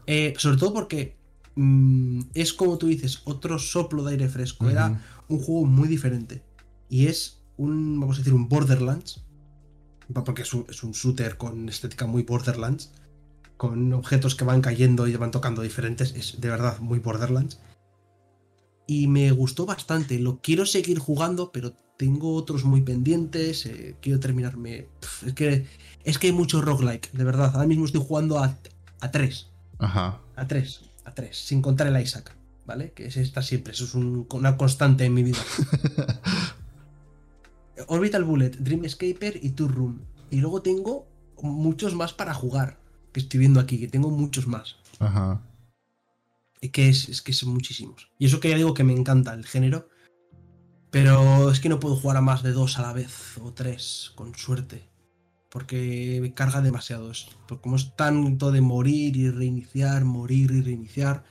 Eh, sobre todo porque mm, es como tú dices, otro soplo de aire fresco. Era un juego muy diferente. Y es un, vamos a decir, un Borderlands. Porque es un, es un shooter con estética muy Borderlands. Con objetos que van cayendo y van tocando diferentes. Es de verdad muy Borderlands. Y me gustó bastante. Lo quiero seguir jugando, pero tengo otros muy pendientes. eh, quiero terminarme. Es que, es que hay mucho roguelike, de verdad. Ahora mismo estoy jugando a, a 3. Ajá. A 3. A 3. Sin contar el Isaac. ¿Vale? Que ese está siempre. Eso es un- una constante en mi vida. [LAUGHS] Orbital Bullet, Dream Escaper y Tour Room. Y luego tengo muchos más para jugar. Que estoy viendo aquí, que tengo muchos más. Ajá. Y que es, es que son muchísimos. Y eso que ya digo que me encanta el género. Pero es que no puedo jugar a más de dos a la vez. O tres, con suerte. Porque carga demasiado esto. Porque como es tanto de morir y reiniciar, morir y reiniciar.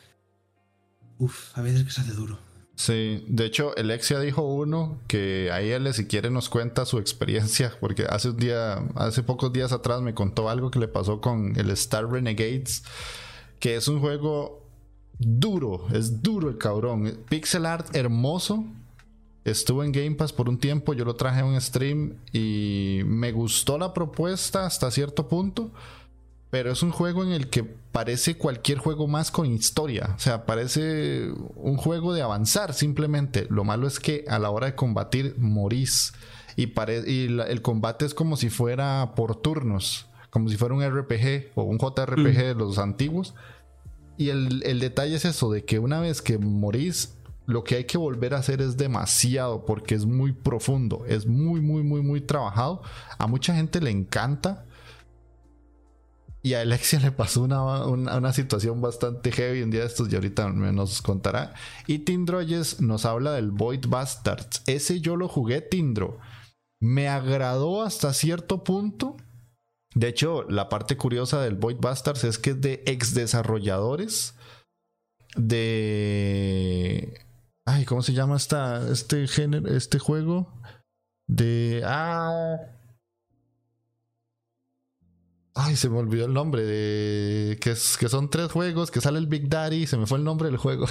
Uf, a veces que se hace duro. Sí, de hecho, Alexia dijo uno que a él si quiere nos cuenta su experiencia, porque hace un día, hace pocos días atrás me contó algo que le pasó con el Star Renegades, que es un juego duro, es duro el cabrón, pixel art hermoso. Estuvo en Game Pass por un tiempo, yo lo traje a un stream y me gustó la propuesta hasta cierto punto. Pero es un juego en el que parece cualquier juego más con historia. O sea, parece un juego de avanzar simplemente. Lo malo es que a la hora de combatir morís. Y, pare- y la- el combate es como si fuera por turnos. Como si fuera un RPG o un JRPG de los antiguos. Y el, el detalle es eso, de que una vez que morís, lo que hay que volver a hacer es demasiado, porque es muy profundo, es muy, muy, muy, muy trabajado. A mucha gente le encanta. Y a Alexia [LAUGHS] le pasó una, una, situación bastante heavy un día de estos y ahorita nos contará. Y Tindroyes nos habla del Void Bastards. Ese yo lo jugué, Tindro. Me agradó hasta cierto punto. De hecho, la parte curiosa del Void Bastards es que es de ex desarrolladores de. Ay, ¿cómo se llama esta, este género, este juego? De. Ah. Ay, se me olvidó el nombre. De. Que, es, que son tres juegos, que sale el Big Daddy. Se me fue el nombre del juego.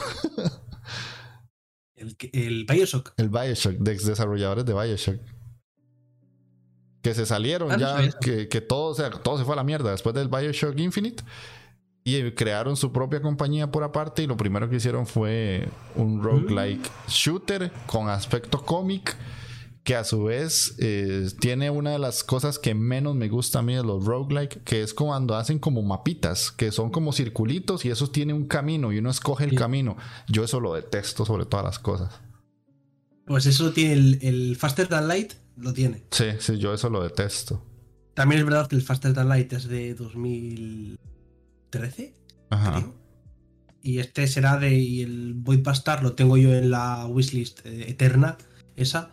El, el Bioshock. El Bioshock, de ex desarrolladores de Bioshock. Que se salieron Ah, ya, que, que todo, o sea, todo se fue a la mierda después del Bioshock Infinite. Y crearon su propia compañía por aparte. Y lo primero que hicieron fue un roguelike shooter con aspecto cómic. Que a su vez eh, tiene una de las cosas que menos me gusta a mí de los roguelike. Que es cuando hacen como mapitas. Que son como circulitos y esos tienen un camino. Y uno escoge el Sí. camino. Yo eso lo detesto sobre todas las cosas. Pues eso tiene el, el Faster Than Light, lo tiene. Sí, sí, yo eso lo detesto. También es verdad que el Faster Than Light es de 2013, Ajá. creo. Y este será de. Y el Void Bastard lo tengo yo en la wishlist eh, eterna, esa.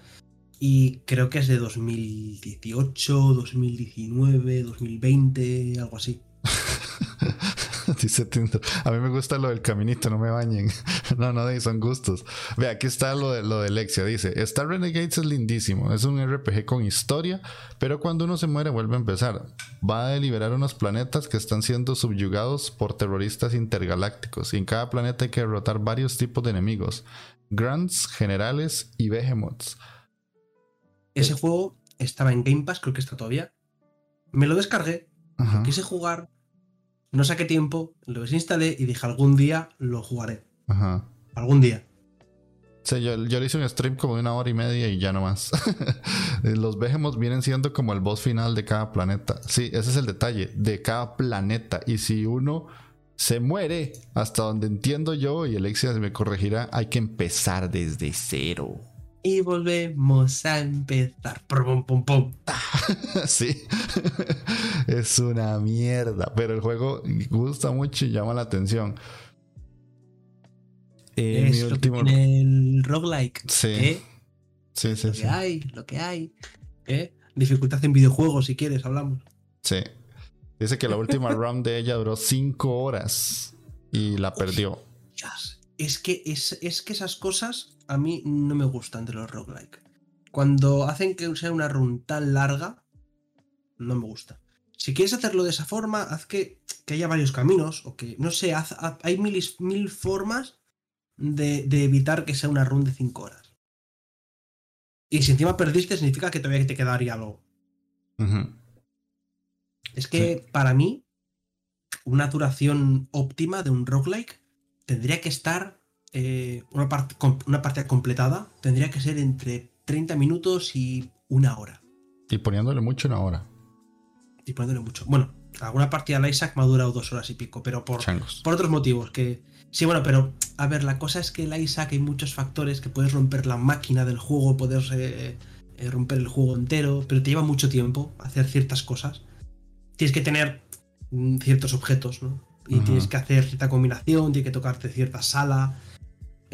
Y creo que es de 2018, 2019, 2020, algo así. Dice Tinder. A mí me gusta lo del caminito, no me bañen. [LAUGHS] no, no, son gustos. Ve, aquí está lo de, lo de Lexia. Dice: Star Renegades es lindísimo. Es un RPG con historia, pero cuando uno se muere vuelve a empezar. Va a liberar unos planetas que están siendo subyugados por terroristas intergalácticos. Y en cada planeta hay que derrotar varios tipos de enemigos: Grunts, generales y Behemoths. Ese juego estaba en Game Pass, creo que está todavía. Me lo descargué, Ajá. quise jugar, no saqué tiempo, lo desinstalé y dije algún día lo jugaré. Ajá. Algún día. Sí, yo, yo le hice un stream como de una hora y media y ya no más. [LAUGHS] Los Behemoths vienen siendo como el boss final de cada planeta. Sí, ese es el detalle, de cada planeta. Y si uno se muere, hasta donde entiendo yo, y Alexia me corregirá, hay que empezar desde cero. Y volvemos a empezar. Pum, pum, pum. [LAUGHS] sí, [LAUGHS] es una mierda, pero el juego gusta mucho y llama la atención. Eh, es lo que tiene el roguelike. Sí. ¿eh? Sí, sí, Lo sí. que hay, lo que hay. ¿eh? Dificultad en videojuegos, si quieres, hablamos. Sí. Dice que la última [LAUGHS] round de ella duró 5 horas y la perdió. Dios, Es que, es, es que esas cosas a mí no me gustan de los roguelike. Cuando hacen que sea una run tan larga, no me gusta. Si quieres hacerlo de esa forma, haz que, que haya varios caminos, o que, no sé, haz- haz- hay mil, mil formas de, de evitar que sea una run de 5 horas. Y si encima perdiste, significa que todavía te quedaría algo. Es que para mí, una duración óptima de un roguelike tendría que estar. Eh, una, parte, una parte completada tendría que ser entre 30 minutos y una hora. Y poniéndole mucho una hora. Y poniéndole mucho. Bueno, alguna partida al Isaac me ha durado dos horas y pico, pero por, Changos. por otros motivos. que Sí, bueno, pero a ver, la cosa es que el Isaac hay muchos factores que puedes romper la máquina del juego, puedes eh, eh, romper el juego entero, pero te lleva mucho tiempo hacer ciertas cosas. Tienes que tener mm, ciertos objetos, ¿no? Y tienes que hacer cierta combinación, tienes que tocarte cierta sala.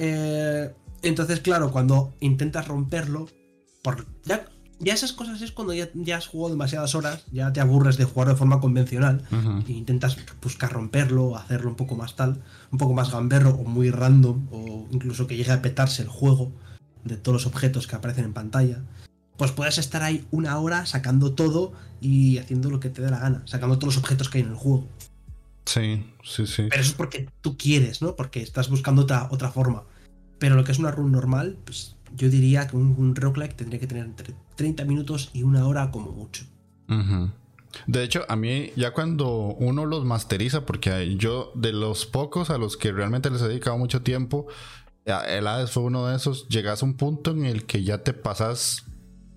Eh, entonces, claro, cuando intentas romperlo, por, ya, ya esas cosas es cuando ya, ya has jugado demasiadas horas, ya te aburres de jugar de forma convencional Ujú. e intentas buscar romperlo, hacerlo un poco más tal, un poco más gamberro o muy random, o incluso que llegue a petarse el juego de todos los objetos que aparecen en pantalla, pues puedes estar ahí una hora sacando todo y haciendo lo que te dé la gana, sacando todos los objetos que hay en el juego. Sí, sí, sí. Pero eso es porque tú quieres, ¿no? Porque estás buscando otra, otra forma. Pero lo que es una run normal, pues yo diría que un, un roguelike tendría que tener entre 30 minutos y una hora como mucho. De hecho, a mí ya cuando uno los masteriza, porque yo de los pocos a los que realmente les he dedicado mucho tiempo, el Hades fue uno de esos, llegas a un punto en el que ya te pasas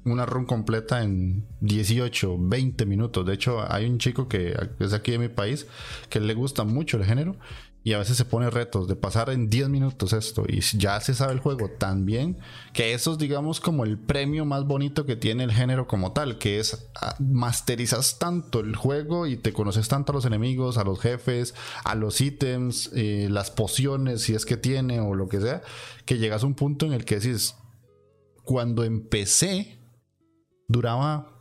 una run completa en 18, 20 minutos. De hecho, hay un chico que es aquí de mi país que le gusta mucho el género y a veces se pone retos de pasar en 10 minutos esto y ya se sabe el juego tan bien que eso es digamos como el premio más bonito que tiene el género como tal, que es ah, masterizas tanto el juego y te conoces tanto a los enemigos, a los jefes, a los ítems, eh, las pociones si es que tiene o lo que sea, que llegas a un punto en el que decís, cuando empecé duraba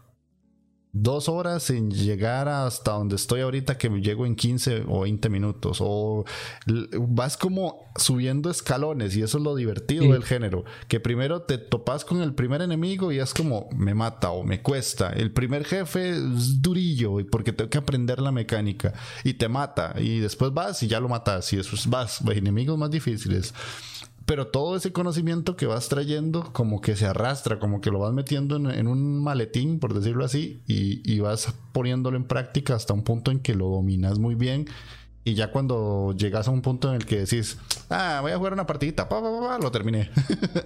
dos horas en llegar hasta donde estoy ahorita que llego en 15 o 20 minutos. O vas como subiendo escalones y eso es lo divertido Sí. del género que primero te topas con el primer enemigo y es como me mata o me cuesta. El primer jefe es durillo y porque tengo que aprender la mecánica y te mata y después vas y ya lo matas y después vas a enemigos más difíciles pero todo ese conocimiento que vas trayendo como que se arrastra, como que lo vas metiendo en, en un maletín, por decirlo así, y, y vas poniéndolo en práctica hasta un punto en que lo dominas muy bien. Y ya cuando llegas a un punto en el que decís, ah, voy a jugar una partidita, pa, pa, pa, pa, lo terminé.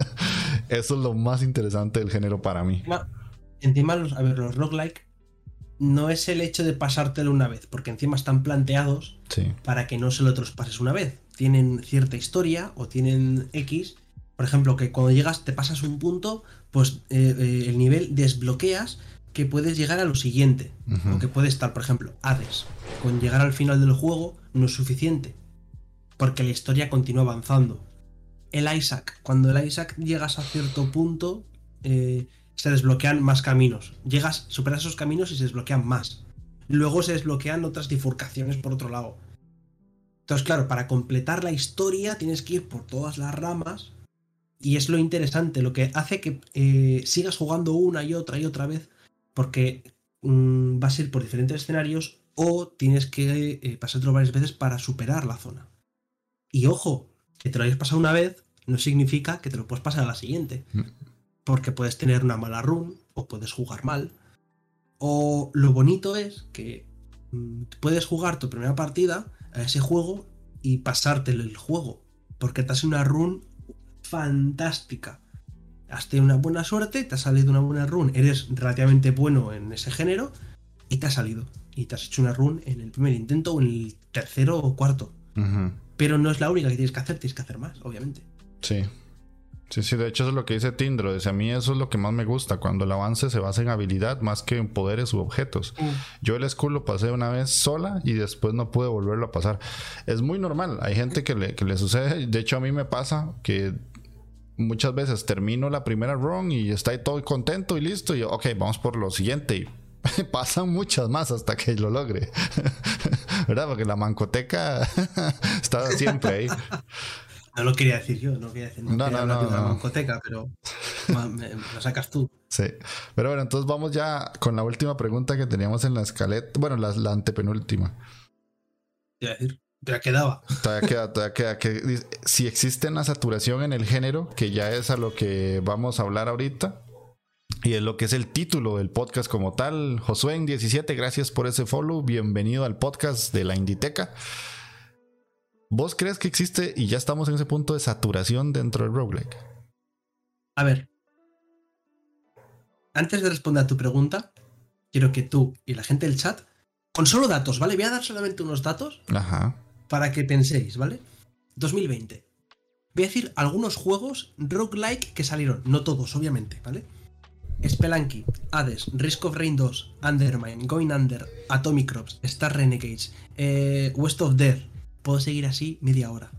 [LAUGHS] Eso es lo más interesante del género para mí. Encima, encima a ver, los roguelike no es el hecho de pasártelo una vez, porque encima están planteados Sí. para que no se lo traspases una vez. Tienen cierta historia o tienen X. Por ejemplo, que cuando llegas, te pasas un punto, pues eh, eh, el nivel desbloqueas que puedes llegar a lo siguiente. Ujú. O que puede estar, por ejemplo, Hades. Con llegar al final del juego no es suficiente. Porque la historia continúa avanzando. El Isaac, cuando el Isaac llegas a cierto punto, eh, se desbloquean más caminos. Llegas, superas esos caminos y se desbloquean más. Luego se desbloquean otras bifurcaciones por otro lado. Entonces, claro, para completar la historia tienes que ir por todas las ramas. Y es lo interesante, lo que hace que eh, sigas jugando una y otra y otra vez. Porque mm, vas a ir por diferentes escenarios o tienes que eh, pasártelo varias veces para superar la zona. Y ojo, que te lo hayas pasado una vez no significa que te lo puedas pasar a la siguiente. Mm. Porque puedes tener una mala run o puedes jugar mal. O lo bonito es que mm, puedes jugar tu primera partida a ese juego y pasártelo el juego. Porque te hace una run fantástica. Has tenido una buena suerte, te ha salido una buena run, eres relativamente bueno en ese género y te ha salido. Y te has hecho una run en el primer intento o en el tercero o cuarto. Pero no es la única que tienes que hacer, tienes que hacer más, obviamente. Sí. Sí, sí, de hecho eso es lo que dice Tindro. Dice, a mí eso es lo que más me gusta, cuando el avance se basa en habilidad más que en poderes u objetos. Mm. Yo el school lo pasé una vez sola y después no pude volverlo a pasar. Es muy normal, hay gente que le, que le sucede, de hecho a mí me pasa que muchas veces termino la primera run y está ahí todo contento y listo y yo, ok, vamos por lo siguiente y [LAUGHS] pasan muchas más hasta que lo logre. [LAUGHS] ¿Verdad? Porque la mancoteca [LAUGHS] está siempre ahí. No lo quería decir yo, no quería decir No, no, hablar no, de una no. mancoteca, pero [LAUGHS] me- lo sacas tú. Sí. Pero bueno, entonces vamos ya con la última pregunta que teníamos en la escaleta. Bueno, la, la antepenúltima. Te iba a decir, te quedaba. [LAUGHS] Todavía queda, todavía queda. Que, si existe una saturación en el género, que ya es a lo que vamos a hablar ahorita. Y es lo que es el título del podcast como tal. Josué en 17, gracias por ese follow. Bienvenido al podcast de la Inditeca. ¿Vos crees que existe y ya estamos en ese punto de saturación dentro del roguelike? A ver. Antes de responder a tu pregunta, quiero que tú y la gente del chat, con solo datos, ¿vale? Voy a dar solamente unos datos Ajá. para que penséis, ¿vale? 2020. Voy a decir algunos juegos roguelike que salieron, no todos, obviamente, ¿vale? Spelunky, Hades, Risk of Rain 2, Undermine, Going Under, Atomic Crops, Star Renegades, eh, West of Death. Puedo seguir así media hora.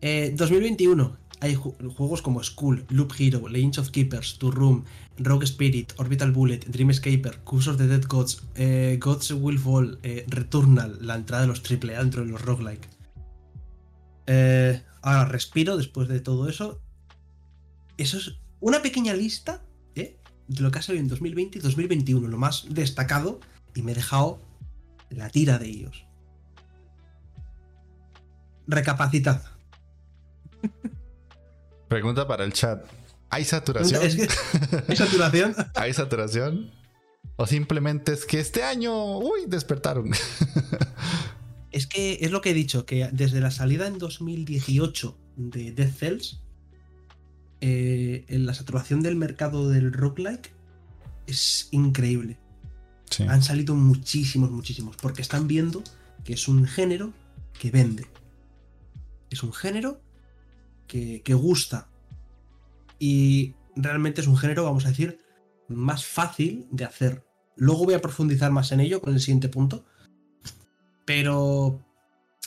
Eh, 2021. Hay ju- juegos como School, Loop Hero, Legends of Keepers, To Room, Rogue Spirit, Orbital Bullet, Dream Escaper, Curse of the Dead Gods, eh, Gods Will Fall, eh, Returnal, la entrada de los AAA dentro de los roguelike. Eh, ahora respiro después de todo eso. Eso es una pequeña lista ¿eh? de lo que ha salido en 2020 y 2021, lo más destacado, y me he dejado la tira de ellos. Recapacitad. Pregunta para el chat. ¿Hay saturación? Es que hay saturación. [LAUGHS] ¿Hay saturación? ¿O simplemente es que este año, uy, despertaron? [LAUGHS] Es que es lo que he dicho, que desde la salida en 2018 de Death Cells, eh, en la saturación del mercado del roguelike es increíble. Sí. Han salido muchísimos, muchísimos, porque están viendo que es un género que vende. Es un género que, que gusta. Y realmente es un género, vamos a decir, más fácil de hacer. Luego voy a profundizar más en ello con el siguiente punto. Pero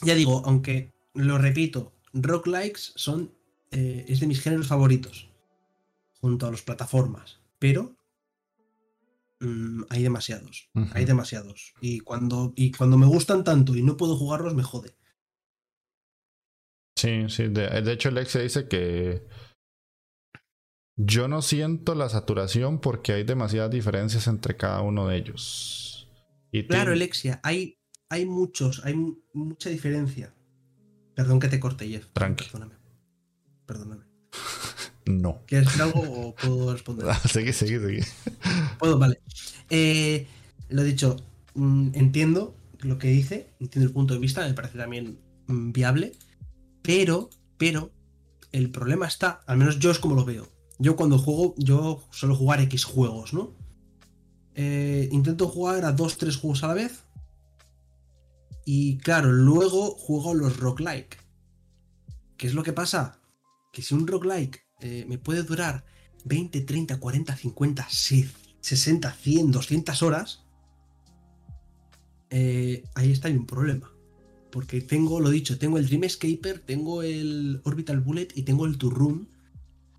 ya digo, aunque lo repito, roguelikes son eh, es de mis géneros favoritos junto a las plataformas, pero mm, hay demasiados, hay demasiados y cuando y cuando me gustan tanto y no puedo jugarlos me jode. Sí, sí. De, de hecho, Alexia dice que yo no siento la saturación porque hay demasiadas diferencias entre cada uno de ellos. Y Claro, Alexia, hay hay muchos, hay mu- mucha diferencia. Perdón que te corte, Jeff. Tranqui. Perdóname. Perdóname. [LAUGHS] No. ¿Quieres decir algo o puedo responder? seguí, seguí, seguí. Puedo, vale. Eh, lo dicho, mm, entiendo lo que dice, entiendo el punto de vista, me parece también mm, viable, pero, pero, el problema está, al menos yo es como lo veo. Yo cuando juego, yo suelo jugar X juegos, ¿no? Eh, intento jugar a dos, tres juegos a la vez. Y claro, luego juego los roguelike. ¿Qué es lo que pasa? Que si un roguelike eh, me puede durar 20, 30, 40, 50, sí, 60, 100, 200 horas, eh, ahí está hay un problema. Porque tengo, lo dicho, tengo el Dream Escaper, tengo el Orbital Bullet y tengo el To Room,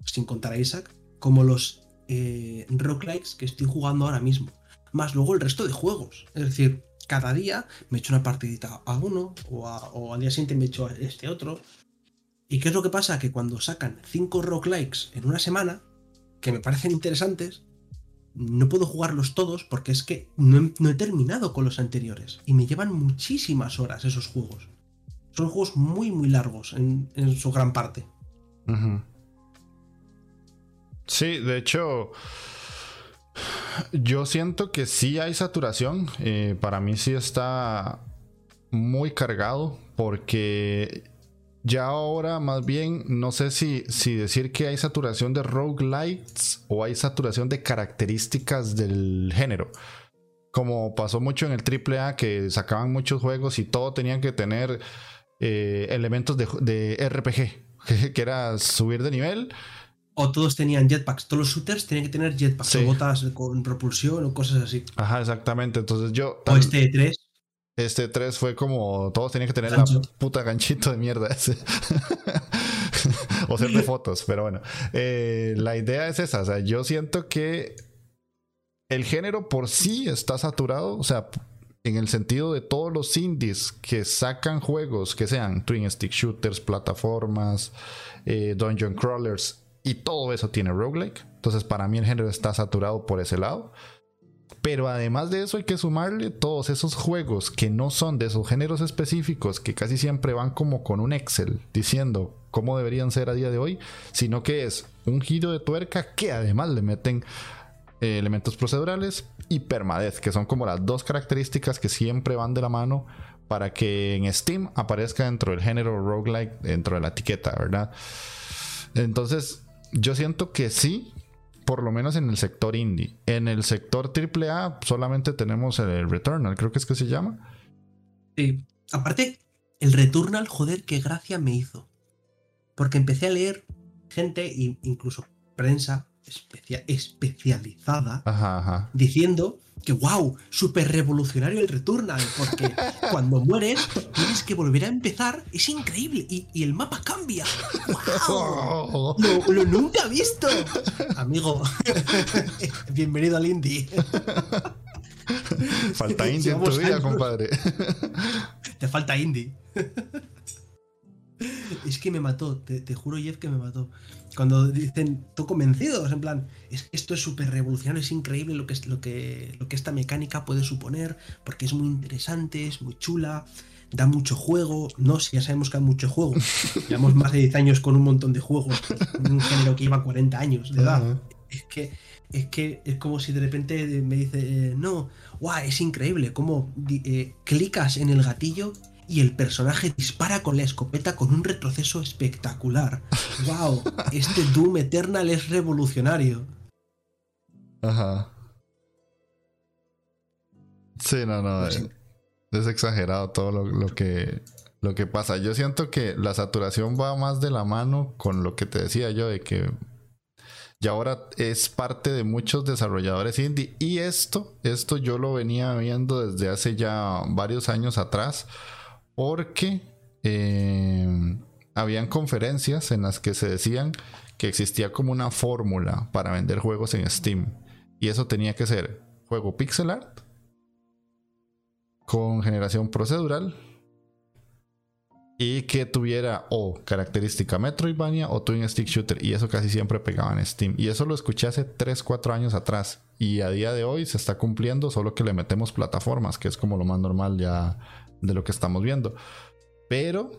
sin contar a Isaac, como los eh, roguelikes que estoy jugando ahora mismo. Más luego el resto de juegos. Es decir, cada día me echo una partidita a uno o, a- al día siguiente me echo a este otro. ¿Y qué es lo que pasa? Que cuando sacan 5 roguelikes en una semana, que me parecen interesantes, no puedo jugarlos todos porque es que no he, terminado con los anteriores. Y me llevan muchísimas horas esos juegos. Son juegos muy, muy largos en, su gran parte. Sí, de hecho, yo siento que sí hay saturación. Eh, para mí sí está muy cargado porque ya ahora más bien no sé si, si decir que hay saturación de roguelites o hay saturación de características del género. Como pasó mucho en el AAA que sacaban muchos juegos y todo tenían que tener eh, elementos de, de RPG, [LAUGHS] que era subir de nivel O todos tenían jetpacks. Todos los shooters tenían que tener jetpacks o botas con propulsión o cosas así. Ajá, exactamente. Entonces yo. o este 3. Este 3 fue como. Todos tenían que tener la puta ganchito de mierda [LAUGHS] ese. o ser de [LAUGHS] fotos, pero bueno. Eh, la idea es esa. O sea, yo siento que el género por sí está saturado. O sea, en el sentido de todos los indies que sacan juegos que sean twin stick shooters, plataformas, eh, dungeon crawlers y todo eso tiene roguelike. Entonces para mí el género está saturado por ese lado. Pero además de eso hay que sumarle todos esos juegos que no son de esos géneros específicos, que casi siempre van como con un Excel diciendo cómo deberían ser a día de hoy, sino que es un giro de tuerca que además le meten eh, elementos procedurales y permadez, que son como las dos características que siempre van de la mano para que en Steam aparezca dentro del género roguelike, dentro de la etiqueta, ¿verdad? Entonces, yo siento que sí, por lo menos en el sector indie. En el sector AAA solamente tenemos el Returnal, creo que es que se llama. Sí. Aparte, el Returnal, joder, qué gracia me hizo. Porque empecé a leer gente, incluso prensa, especializada diciendo que wow, súper revolucionario el Returnal, porque cuando mueres tienes que volver a empezar, es increíble y, el mapa cambia. ¡Wow! [LAUGHS] Lo, nunca he visto. Amigo, [LAUGHS] bienvenido al indie. Falta [LAUGHS] indie en tu vida, compadre. Te falta indie. Es que me mató, te, te juro, Jeff, que me mató cuando dicen, tú convencidos, en plan, es, esto es súper revolucionario, es increíble lo que, lo, que, lo que esta mecánica puede suponer, porque es muy interesante, es muy chula, da mucho juego. No, si ya sabemos que da mucho juego. [LAUGHS] Llevamos más de 10 años con un montón de juegos, un género que lleva 40 años de edad. Es que, es que es como si de repente me dice, no, guau, es increíble, como eh, clicas en el gatillo y el personaje dispara con la escopeta con un retroceso espectacular. [LAUGHS] ¡Wow! Este Doom Eternal es revolucionario. Ajá. Sí, no, no. Pues es, exagerado todo lo, que, lo que pasa. Yo siento que la saturación va más de la mano con lo que te decía yo de que y ahora es parte de muchos desarrolladores indie. Y esto, esto yo lo venía viendo desde hace ya varios años atrás porque eh, habían conferencias en las que se decían que existía como una fórmula para vender juegos en Steam. Y eso tenía que ser juego pixel art con generación procedural y que tuviera o característica Metroidvania o Twin Stick Shooter. Y eso casi siempre pegaba en Steam. Y eso lo escuché hace 3, 4 años atrás. Y a día de hoy se está cumpliendo, solo que le metemos plataformas, que es como lo más normal ya de lo que estamos viendo. Pero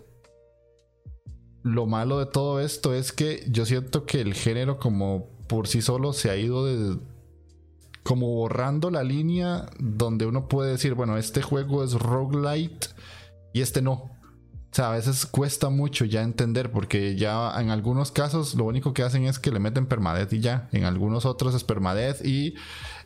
lo malo de todo esto es que yo siento que el género como por sí solo se ha ido de, como borrando la línea donde uno puede decir, bueno, este juego es roguelite y este no. O sea, a veces cuesta mucho ya entender porque ya en algunos casos lo único que hacen es que le meten permadez y ya. En algunos otros es permadez y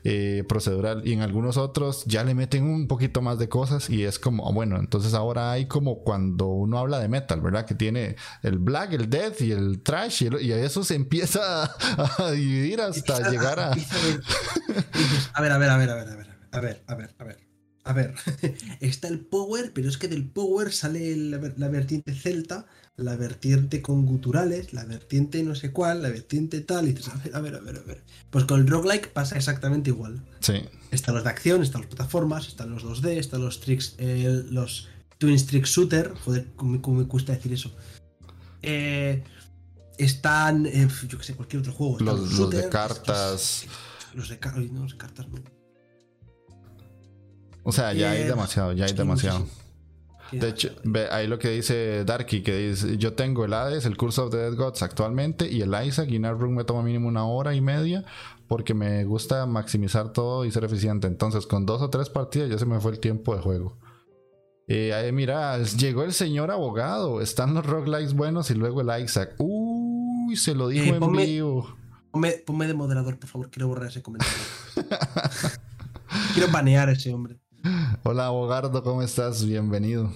eh, procedural y en algunos otros ya le meten un poquito más de cosas y es como, bueno, entonces ahora hay como cuando uno habla de metal, ¿verdad? Que tiene el black, el death y el trash y, eso se empieza [LAUGHS] a, dividir hasta llegar a... a ver, a ver, a ver, a ver, a ver, a ver, a ver, a ver. A ver, [LAUGHS] está el power, pero es que del power sale la, vertiente celta, la vertiente con guturales, la vertiente no sé cuál, la vertiente tal, y dices, a ver, a ver, a ver, Pues con el roguelike pasa exactamente igual. Sí. Están los de acción, están las plataformas, están los 2D, están los tricks, los Twin Streak Shooter, joder, ¿cómo, me cuesta decir eso? Eh, están, eh, yo que sé, cualquier otro juego. Los, de cartas. Los de, no, los de cartas no. O sea, ya hay demasiado, ya hay demasiado. De hecho, ve ahí lo que dice Darky, que dice, yo tengo el Hades, el Curse of the Dead Gods actualmente y el Isaac y Room me toma mínimo una hora y media porque me gusta maximizar todo y ser eficiente. Entonces, con dos o tres partidas ya se me fue el tiempo de juego. Eh, ahí, mira, llegó el señor abogado, están los roguelikes buenos y luego el Isaac. Uy, se lo dijo en vivo. Ponme, de moderador, por favor, quiero borrar ese comentario. [LAUGHS] quiero banear a ese hombre. Hola, abogado, ¿cómo estás? Bienvenido.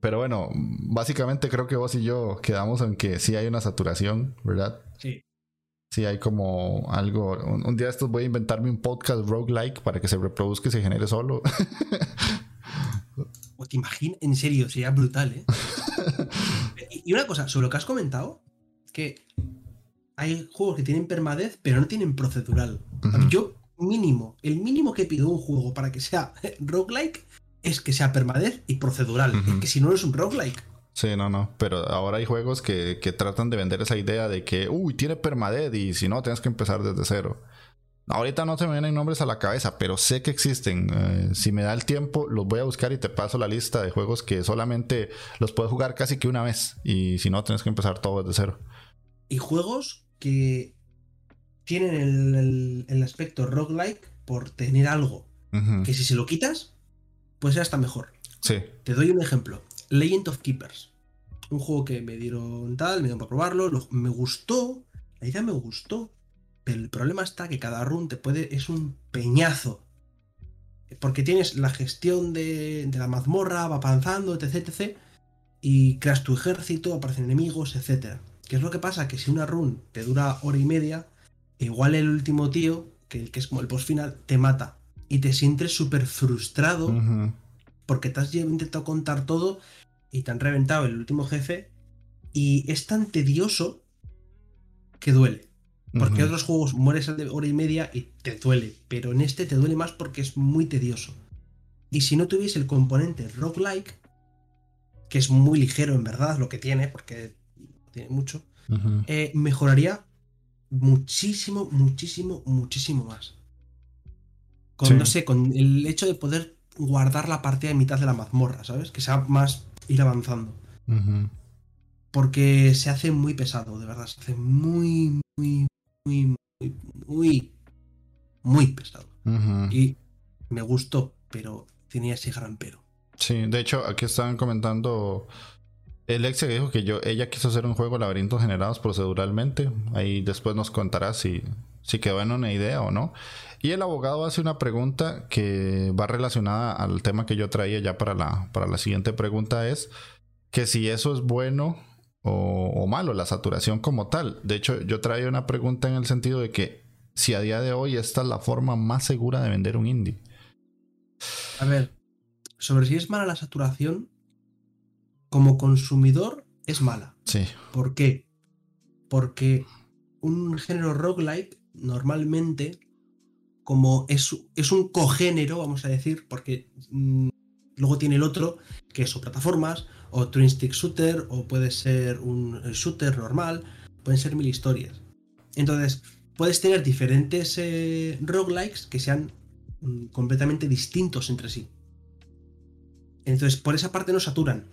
Pero bueno, básicamente creo que vos y yo quedamos en que sí hay una saturación, ¿verdad? Sí. Sí hay como algo. Un, día estos voy a inventarme un podcast roguelike para que se reproduzca y se genere solo. [LAUGHS] O te imaginas, en serio, sería brutal, ¿eh? [LAUGHS] y una cosa, sobre lo que has comentado, que hay juegos que tienen permadez, pero no tienen procedural. Yo, mínimo, el mínimo que pido un juego para que sea [LAUGHS] roguelike es que sea permadez y procedural. que si no, no es un roguelike. Sí, no, no. Pero ahora hay juegos que, tratan de vender esa idea de que, uy, tiene permadez y si no, tienes que empezar desde cero. Ahorita no se me vienen nombres a la cabeza, pero sé que existen. Eh, si me da el tiempo, los voy a buscar y te paso la lista de juegos que solamente los puedes jugar casi que una vez. Y si no, tienes que empezar todo desde cero. Y juegos que tienen el, el, aspecto roguelike por tener algo. Que si se lo quitas, pues ya está mejor. Sí. Te doy un ejemplo. Legend of Keepers. Un juego que me dieron tal, me dieron para probarlo. me gustó. La idea me gustó. Pero el problema está que cada run te puede. es un peñazo. Porque tienes la gestión de, de la mazmorra, va avanzando, etc, etc. Y creas tu ejército, aparecen enemigos, etc. ¿Qué es lo que pasa? Que si una run te dura hora y media, igual el último tío, que, que es como el boss final, te mata. Y te sientes súper frustrado porque te has intentado contar todo y te han reventado el último jefe y es tan tedioso que duele. Porque en otros juegos mueres de hora y media y te duele, pero en este te duele más porque es muy tedioso. Y si no tuviese el componente roguelike, que es muy ligero en verdad lo que tiene, porque tiene mucho, eh, mejoraría muchísimo, muchísimo, muchísimo más. Con, no sé, con el hecho de poder guardar la partida en mitad de la mazmorra, ¿sabes? Que sea más ir avanzando. Porque se hace muy pesado, de verdad. Se hace muy, muy, muy, muy, muy, muy pesado. Y me gustó, pero tenía ese gran pero. Sí, de hecho, aquí estaban comentando. Alexia dijo que yo, ella quiso hacer un juego de laberintos generados proceduralmente. Ahí después nos contará si, si quedó en una idea o no. Y el abogado hace una pregunta que va relacionada al tema que yo traía ya para la, para la siguiente pregunta es que si eso es bueno o, malo, la saturación como tal. De hecho, yo traía una pregunta en el sentido de que si a día de hoy esta es la forma más segura de vender un indie. A ver, sobre si es mala la saturación, como consumidor es mala. Sí. ¿Por qué? Porque un género roguelike normalmente como es, es un cogénero, vamos a decir, porque mm, luego tiene el otro, que es o plataformas, o twin stick shooter, o puede ser un shooter normal, pueden ser mil historias. Entonces, puedes tener diferentes eh, roguelikes que sean mm, completamente distintos entre sí. Entonces, por esa parte no saturan.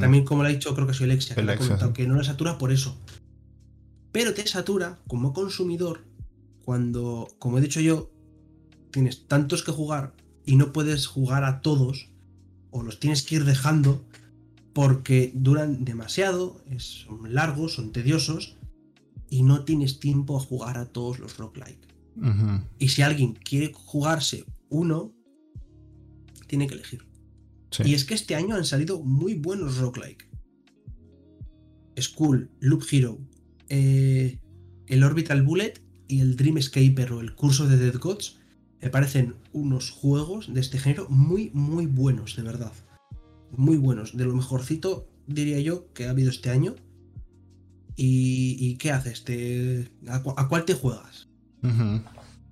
También, como lo ha dicho, creo que soy Alexia, que, ha que no la satura por eso. Pero te satura como consumidor cuando, como he dicho yo, tienes tantos que jugar y no puedes jugar a todos o los tienes que ir dejando porque duran demasiado, son largos, son tediosos y no tienes tiempo a jugar a todos los roguelike. Y si alguien quiere jugarse uno, tiene que elegir. Y es que este año han salido muy buenos roguelike. School, Loop Hero, eh, el Orbital Bullet y el Dream Escaper o el curso de Dead Gods me parecen unos juegos de este género muy, muy buenos, de verdad. Muy buenos. De lo mejorcito, diría yo, que ha habido este año. ¿Y, qué haces? a, cuál te juegas?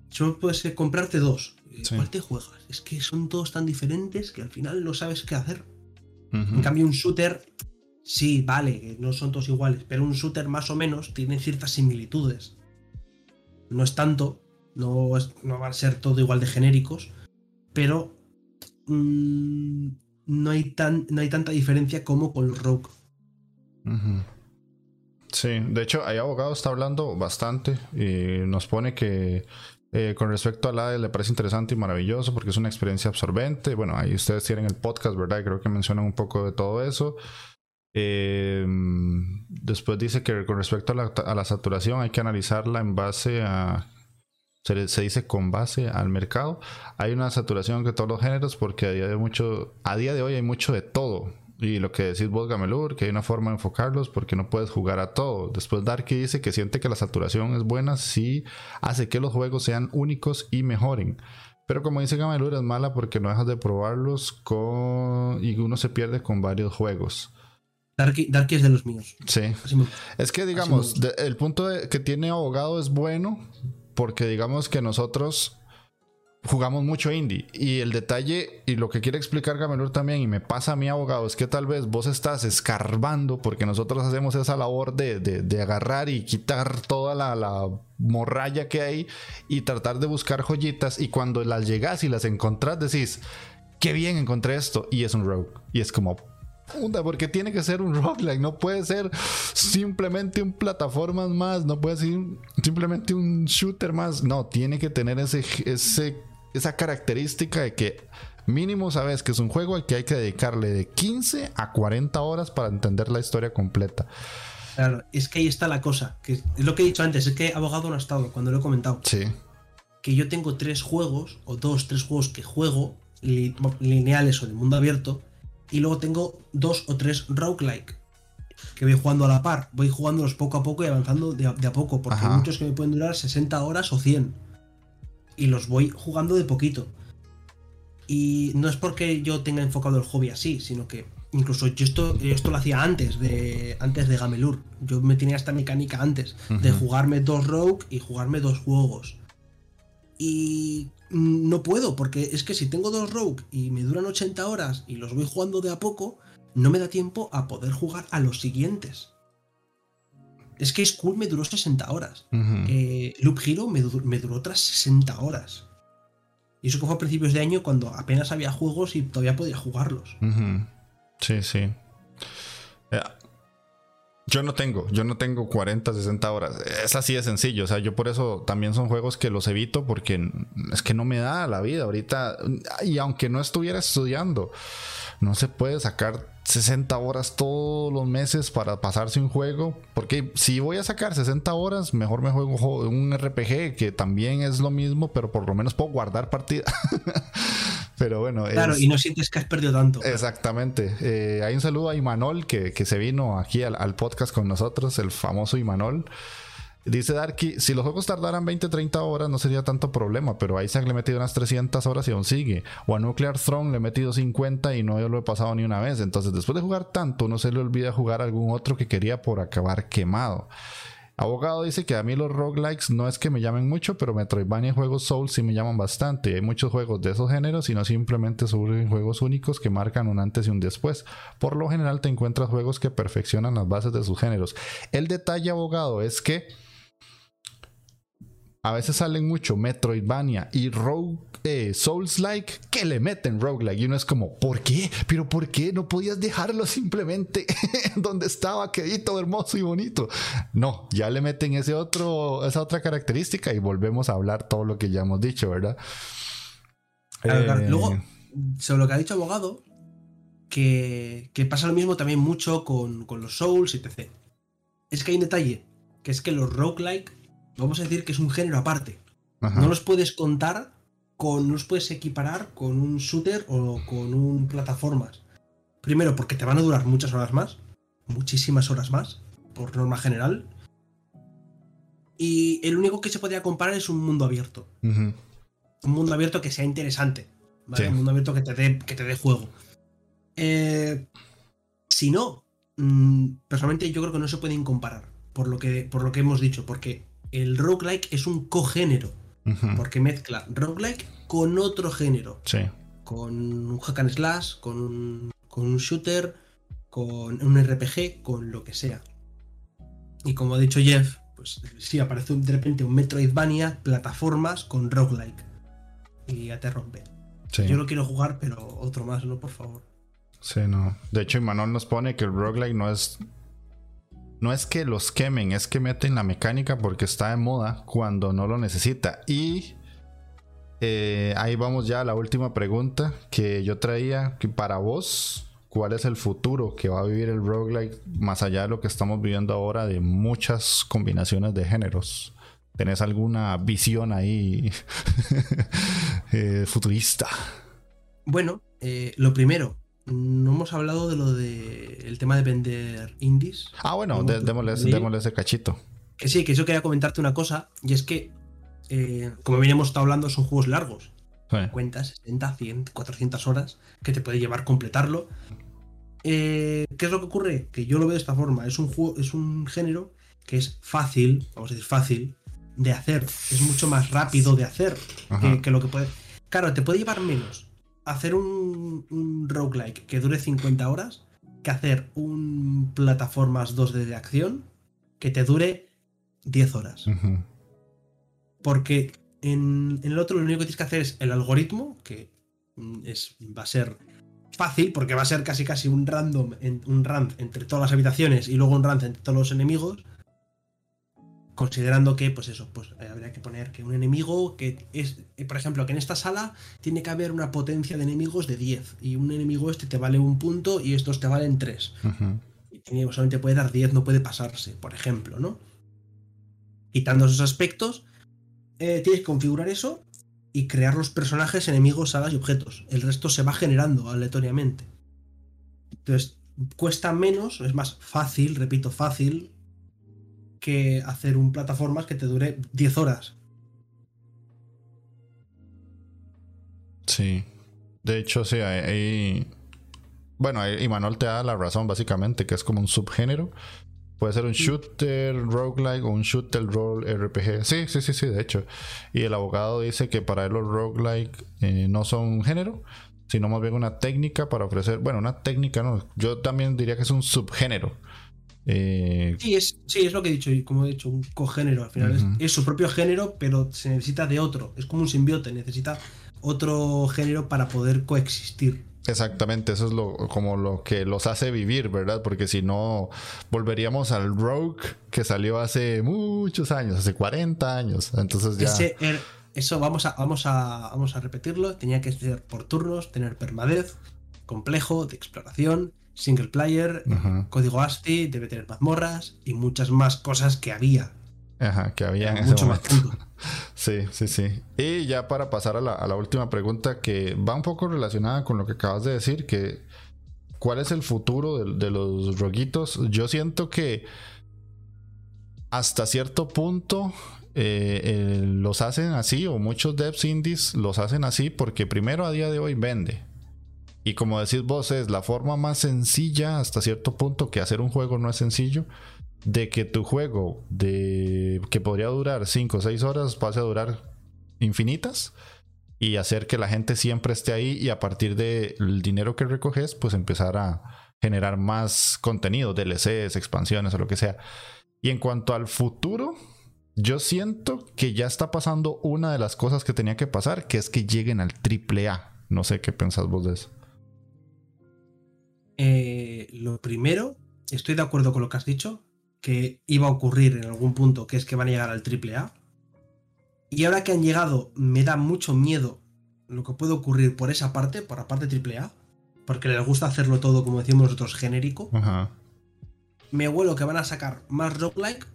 Solo puedes comprarte dos. ¿Cuál te juegas? Es que son todos tan diferentes que al final no sabes qué hacer. En cambio, un shooter, sí, vale, no son todos iguales, pero un shooter más o menos tiene ciertas similitudes. No es tanto, no, no van a ser todo igual de genéricos, pero mm, no, hay tan, no hay tanta diferencia como con Rogue. Sí, de hecho, hay abogado está hablando bastante y nos pone que eh, con respecto a la le parece interesante y maravilloso porque es una experiencia absorbente. Bueno, ahí ustedes tienen el podcast, ¿verdad? Creo que mencionan un poco de todo eso. Eh, después dice que con respecto a la, saturación hay que analizarla en base a se, dice con base al mercado. Hay una saturación de todos los géneros porque a día de mucho, a día de hoy hay mucho de todo. Y lo que decís vos, Gamelur, que hay una forma de enfocarlos porque no puedes jugar a todo. Después Darky dice que siente que la saturación es buena si hace que los juegos sean únicos y mejoren. Pero como dice Gamelur, es mala porque no dejas de probarlos con... y uno se pierde con varios juegos. Darky, es de los míos. Sí. Es que, digamos, el punto que tiene abogado es bueno porque, digamos, que nosotros jugamos mucho indie. Y el detalle, y lo que quiere explicar Gamelur también, y me pasa a mi abogado, es que tal vez vos estás escarbando, porque nosotros hacemos esa labor de, agarrar y quitar toda la, morralla que hay y tratar de buscar joyitas. Y cuando las llegas y las encontrás, decís, qué bien encontré esto. Y es un rogue. Y es como, porque tiene que ser un roguelike, no puede ser simplemente un plataformas más, no puede ser simplemente un shooter más, no, tiene que tener ese esa característica de que mínimo sabes que es un juego al que hay que dedicarle de 15 a 40 horas para entender la historia completa. Claro, es que ahí está la cosa, que es lo que he dicho antes, es que abogado no ha estado cuando lo he comentado. Sí. Que yo tengo tres juegos, o dos, tres juegos que juego, lineales o de mundo abierto, y luego tengo dos o tres roguelike que voy jugando a la par, voy jugándolos poco a poco y avanzando de a, poco, porque hay muchos que me pueden durar 60 horas o 100 y los voy jugando de poquito. Y no es porque yo tenga enfocado el hobby así, sino que incluso yo esto, esto lo hacía antes de, antes de Gamelur. Yo me tenía esta mecánica antes de jugarme dos Rogue y jugarme dos juegos. Y no puedo, porque es que si tengo dos Rogue y me duran 80 horas y los voy jugando de a poco, no me da tiempo a poder jugar a los siguientes. Es que School me duró 60 horas. Eh, Loop Hero me, duró otras 60 horas. Y eso que fue a principios de año cuando apenas había juegos y todavía podía jugarlos. Sí, sí. Yo no tengo, yo no tengo 40, 60 horas. Es así de sencillo. O sea, yo por eso también son juegos que los evito porque es que no me da la vida ahorita. Y aunque no estuviera estudiando, no se puede sacar 60 horas todos los meses para pasarse un juego. Porque si voy a sacar 60 horas, mejor me juego un RPG que también es lo mismo, pero por lo menos puedo guardar partida. [LAUGHS] pero bueno. Claro, y no sientes que has perdido tanto. Exactamente. Eh, hay un saludo a Imanol que, que se vino aquí al, al, podcast con nosotros, el famoso Imanol. Dice Darky, si los juegos tardaran 20, 30 horas no sería tanto problema, pero a Isaac le he metido unas 300 horas y aún sigue. O a Nuclear Throne le he metido 50 y no yo lo he pasado ni una vez. Entonces, después de jugar tanto, no se le olvida jugar algún otro que quería por acabar quemado. Abogado dice que a mí los roguelikes no es que me llamen mucho, pero Metroidvania y juegos Souls sí me llaman bastante. Hay muchos juegos de esos géneros y no simplemente surgen juegos únicos que marcan un antes y un después. Por lo general te encuentras juegos que perfeccionan las bases de sus géneros. El detalle, abogado, es que a veces salen mucho Metroidvania y Rogue eh, Souls like que le meten roguelike y uno es como ¿por qué? pero ¿por qué no podías dejarlo simplemente [LAUGHS] donde estaba quedito hermoso y bonito? no ya le meten ese otro esa otra característica y volvemos a hablar todo lo que ya hemos dicho ¿verdad? Eh, luego sobre lo que ha dicho abogado que, pasa lo mismo también mucho con, con los Souls y etc es que hay un detalle que es que los roguelike vamos a decir que es un género aparte. No los puedes contar con, no los puedes equiparar con un shooter o con un plataformas. Primero, porque te van a durar muchas horas más, muchísimas horas más, por norma general. Y el único que se podría comparar es un mundo abierto. Un mundo abierto que sea interesante. Un mundo abierto que te dé, que te dé juego. Eh, si no, mm, personalmente yo creo que no se pueden comparar. Por lo que, por lo que hemos dicho. Porque el roguelike es un cogénero. Porque mezcla roguelike con otro género. Sí. Con un hack and slash, con un, con un shooter, con un RPG, con lo que sea. Y como ha dicho Jeff, pues sí, aparece de repente un Metroidvania, plataformas con roguelike. Y ya te rompe. Yo lo quiero jugar, pero otro más, ¿no? Por favor. Sí, no. De hecho, Imanol nos pone que el roguelike no es no es que los quemen, es que meten la mecánica porque está de moda cuando no lo necesita. Y eh, ahí vamos ya a la última pregunta que yo traía. Para vos, ¿cuál es el futuro que va a vivir el roguelike más allá de lo que estamos viviendo ahora de muchas combinaciones de géneros? ¿Tenés alguna visión ahí [LAUGHS] eh, futurista? Bueno, eh, lo primero, no hemos hablado de lo de el tema de vender indies. Ah, bueno, démosle, ese cachito. Que sí, que yo quería comentarte una cosa, y es que, eh, como bien hemos estado hablando, son juegos largos. Cuentas 60, 100, 400 horas que te puede llevar completarlo. Eh, ¿Qué es lo que ocurre? Que yo lo veo de esta forma. Es un juego, es un género que es fácil, vamos a decir fácil, de hacer. Es mucho más rápido de hacer que, lo que puede. Claro, te puede llevar menos hacer un, un roguelike que dure 50 horas que hacer un plataformas 2D de acción que te dure 10 horas. Porque en, el otro lo único que tienes que hacer es el algoritmo, que mm, es, va a ser fácil, porque va a ser casi casi un random, un run entre todas las habitaciones y luego un run entre todos los enemigos. Considerando que, pues eso, pues eh, habría que poner que un enemigo que es, eh, por ejemplo, que en esta sala tiene que haber una potencia de enemigos de 10 y un enemigo este te vale un punto y estos te valen 3. Y solamente puede dar 10, no puede pasarse, por ejemplo, ¿no? Quitando esos aspectos, eh, tienes que configurar eso y crear los personajes, enemigos, salas y objetos. El resto se va generando aleatoriamente. Entonces, cuesta menos, es más fácil, repito, fácil, que hacer un plataformas que te dure 10 horas. Sí. De hecho, sí, hay... Bueno, y Manuel te da la razón, básicamente, que es como un subgénero. Puede ser un shooter roguelike o un shooter role RPG. Sí, sí, sí, sí, de hecho. Y el abogado dice que para él los roguelike eh, no son un género, sino más bien una técnica para ofrecer. Bueno, una técnica, no. Yo también diría que es un subgénero. Eh, sí, es, sí, es lo que he dicho, y como he dicho, un cogénero. Al final es, su propio género, pero se necesita de otro. Es como un simbiote, necesita otro género para poder coexistir. Exactamente, eso es lo, como lo que los hace vivir, ¿verdad? Porque si no, volveríamos al Rogue que salió hace muchos años, hace 40 años. Entonces ya. Er, eso vamos a, vamos, a, vamos a repetirlo. Tenía que ser por turnos, tener permadez, complejo, de exploración, single player, código ASCII, debe tener mazmorras y muchas más cosas que había Ajá, que había en ese momento. [LAUGHS] sí, sí, sí. Y ya para pasar a la, última pregunta que va un poco relacionada con lo que acabas de decir, que ¿cuál es el futuro de, los roguitos? Yo siento que hasta cierto punto eh, eh, los hacen así, o muchos devs indies los hacen así, porque primero a día de hoy vende. Y como decís vos, es la forma más sencilla hasta cierto punto que hacer un juego no es sencillo de que tu juego de que podría durar 5 o 6 horas pase a durar infinitas y hacer que la gente siempre esté ahí y a partir del dinero que recoges pues empezar a generar más contenido, DLCs, expansiones o lo que sea. Y en cuanto al futuro, yo siento que ya está pasando una de las cosas que tenía que pasar, que es que lleguen al triple A. No sé qué pensás vos de eso. Eh, lo primero, estoy de acuerdo con lo que has dicho que iba a ocurrir en algún punto, que es que van a llegar al AAA. Y ahora que han llegado, me da mucho miedo lo que puede ocurrir por esa parte, por la parte AAA, porque les gusta hacerlo todo, como decimos nosotros, genérico. Me huelo que van a sacar más roguelike,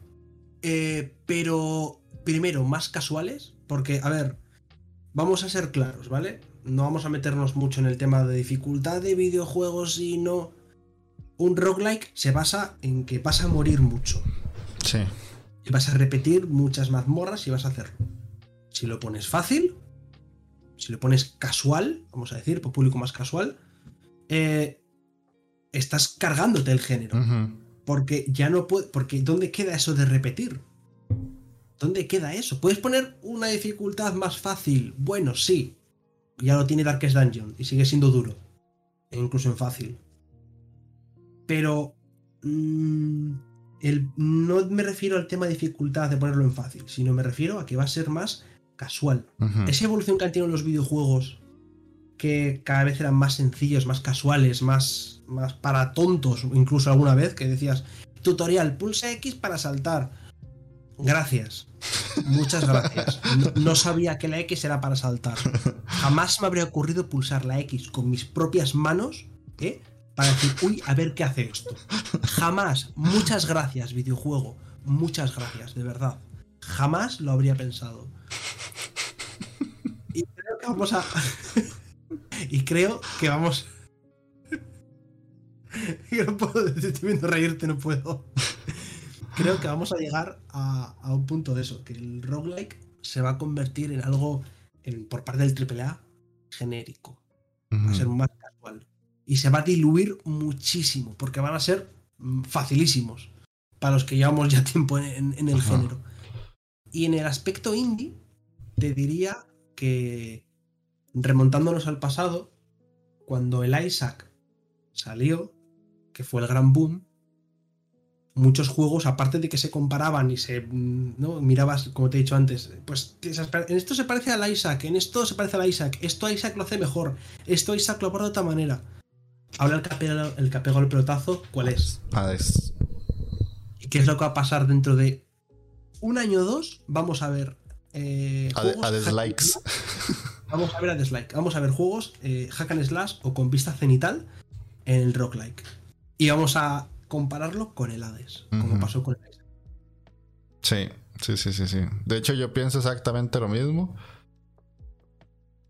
eh, pero primero más casuales, porque, a ver, vamos a ser claros, ¿vale? No vamos a meternos mucho en el tema de dificultad de videojuegos y no un roguelike se basa en que vas a morir mucho. Sí. Y vas a repetir muchas mazmorras y vas a hacerlo. Si lo pones fácil, si lo pones casual, vamos a decir, por público más casual, eh, estás cargándote el género. Porque ya no puede. Porque ¿dónde queda eso de repetir? ¿Dónde queda eso? ¿Puedes poner una dificultad más fácil? Bueno, sí. Ya lo tiene Darkest Dungeon y sigue siendo duro. E incluso en fácil. Pero mm, no me refiero al tema de dificultad de ponerlo en fácil, sino me refiero a que va a ser más casual. Esa evolución que han tenido los videojuegos, que cada vez eran más sencillos, más casuales, más, más para tontos, incluso alguna vez, que decías, tutorial, pulsa X para saltar. Gracias. Muchas gracias. no, sabía que la X era para saltar. Jamás me habría ocurrido pulsar la X con mis propias manos, ¿eh? para decir, uy, a ver qué hace esto. Jamás, muchas gracias, videojuego. Muchas gracias, de verdad. Jamás lo habría pensado. Y creo que vamos a. [LAUGHS] y creo que vamos. [LAUGHS] no puedo, estoy viendo reírte, no puedo. Creo que vamos a llegar a, un punto de eso, que el roguelike se va a convertir en algo, por parte del AAA, genérico. Va a ser más casual. Y se va a diluir muchísimo, porque van a ser mm, facilísimos para los que llevamos ya [LAUGHS] tiempo en, el género. Y en el aspecto indie, te diría que, remontándonos al pasado, cuando el Isaac salió, que fue el gran boom, muchos juegos, aparte de que se comparaban y se ¿no? mirabas, como te he dicho antes, pues en esto se parece al Isaac, en esto se parece al Isaac, esto Isaac lo hace mejor, esto Isaac lo aborda de otra manera. Ahora el que ha el, que pegado el pelotazo, ¿cuál es? Hades. ¿Y qué es lo que va a pasar dentro de un año o dos? Vamos a ver. Eh, a, dislikes. Vamos a ver a dislike. Vamos a ver juegos eh, hack and slash o con vista cenital en el rock-like. Y vamos a compararlo con el Hades, como pasó con el Sí, sí, sí, sí, sí. De hecho, yo pienso exactamente lo mismo.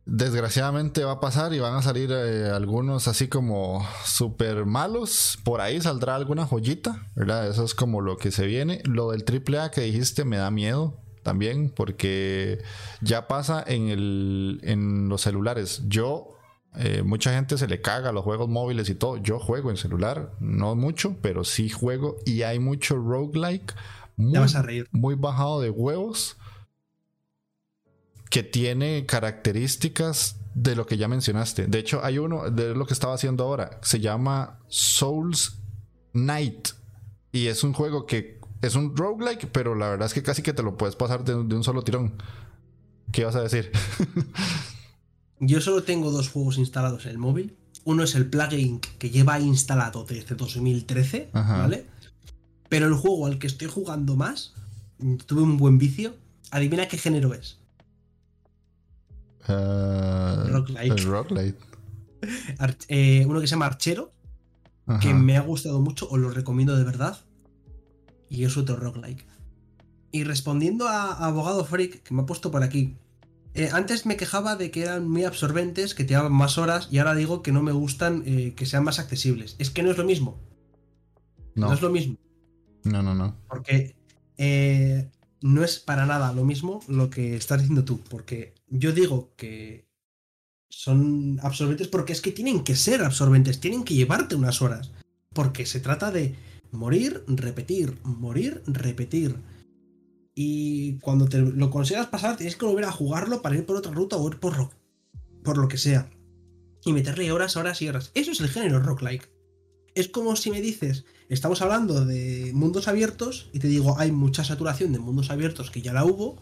Desgraciadamente va a pasar y van a salir eh, algunos así como súper malos. Por ahí saldrá alguna joyita, ¿verdad? Eso es como lo que se viene. Lo del AAA que dijiste me da miedo también porque ya pasa en, el, en los celulares. Yo eh, mucha gente se le caga los juegos móviles y todo. Yo juego en celular, no mucho, pero sí juego y hay mucho roguelike muy, muy bajado de huevos que tiene características de lo que ya mencionaste. De hecho, hay uno de lo que estaba haciendo ahora. Se llama Souls Night. Y es un juego que es un roguelike, pero la verdad es que casi que te lo puedes pasar de, de un solo tirón. ¿Qué vas a decir? [LAUGHS] Yo solo tengo dos juegos instalados en el móvil. Uno es el plugin que lleva instalado desde 2013, ¿vale? Pero el juego al que estoy jugando más, tuve un buen vicio. Adivina qué género es. Uh, Rocklight. [LAUGHS] Eh, uno que se llama Archero, que me ha gustado mucho, os lo recomiendo de verdad. Y es otro roguelike. Y respondiendo a, a Abogado Freak, que me ha puesto por aquí, eh, antes me quejaba de que eran muy absorbentes, que te llevaban más horas, y ahora digo que no me gustan eh, que sean más accesibles. Es que no es lo mismo. No, es lo mismo. No, no, no. Porque eh, no es para nada lo mismo lo que estás diciendo tú. Porque yo digo que son absorbentes porque es que tienen que ser absorbentes, tienen que llevarte unas horas. Porque se trata de morir, repetir, morir, repetir y cuando te lo consigas pasar, tienes que volver a jugarlo para ir por otra ruta o ir por lo, por lo que sea. Y meterle horas, horas y horas. Eso es el género rock-like. Es como si me dices, estamos hablando de mundos abiertos y te digo, hay mucha saturación de mundos abiertos que ya la hubo.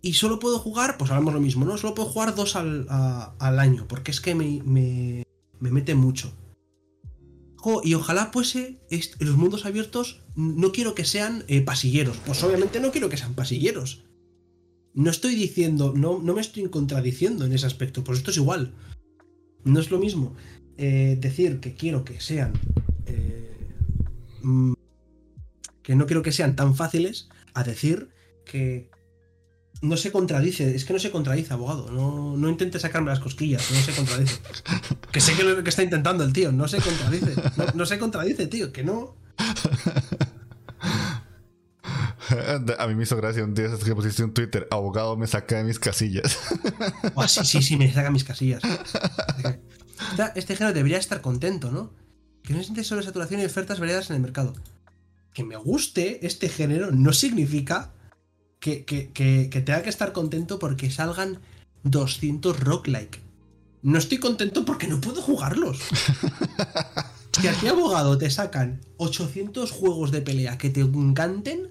Y solo puedo jugar, pues hablamos lo mismo, ¿no? Solo puedo jugar dos al, al año, porque es que me, me, me mete mucho y ojalá fuese los mundos abiertos, no quiero que sean eh, pasilleros. Pues obviamente no quiero que sean pasilleros. No estoy diciendo, no, no me estoy contradiciendo en ese aspecto, pues esto es igual. No es lo mismo eh, decir que quiero que sean... Eh, mm, que no quiero que sean tan fáciles a decir que no se contradice, es que no se contradice, abogado. No, no intente sacarme las cosquillas, no se contradice. Que sé que lo que está intentando el tío, no se contradice. No, se contradice, tío, que no. [LAUGHS] A mí me hizo gracia un día que pusiste un Twitter, abogado me saca de mis casillas. [LAUGHS] Oh, sí, sí, sí, me saca mis casillas. Este género debería estar contento, ¿no? Que no siente solo saturación y ofertas variadas en el mercado. Que me guste este género no significa que, tenga que estar contento porque salgan 200 rock-like. No estoy contento porque no puedo jugarlos. si aquí abogado te sacan 800 juegos de pelea que te encanten,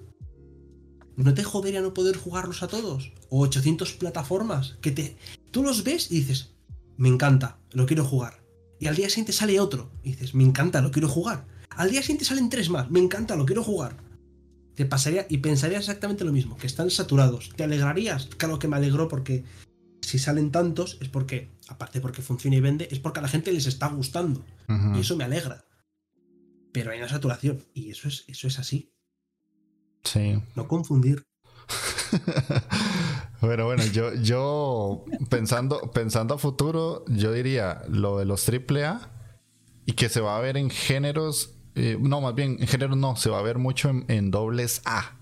¿no te jodería no poder jugarlos a todos? O 800 plataformas que te... Tú los ves y dices, me encanta, lo quiero jugar. Y al día siguiente sale otro y dices, me encanta, lo quiero jugar. Al día siguiente salen tres más, me encanta, lo quiero jugar te pasaría y pensarías exactamente lo mismo, que están saturados. ¿Te alegrarías? Claro que me alegro porque si salen tantos es porque, aparte porque funciona y vende, es porque a la gente les está gustando. Y eso me alegra. Pero hay una saturación y eso es, eso es así. Sí. No confundir. [LAUGHS] bueno, bueno, yo, yo pensando, pensando a futuro, yo diría lo de los AAA y que se va a ver en géneros, eh, no, más bien en géneros no, se va a ver mucho en, dobles A.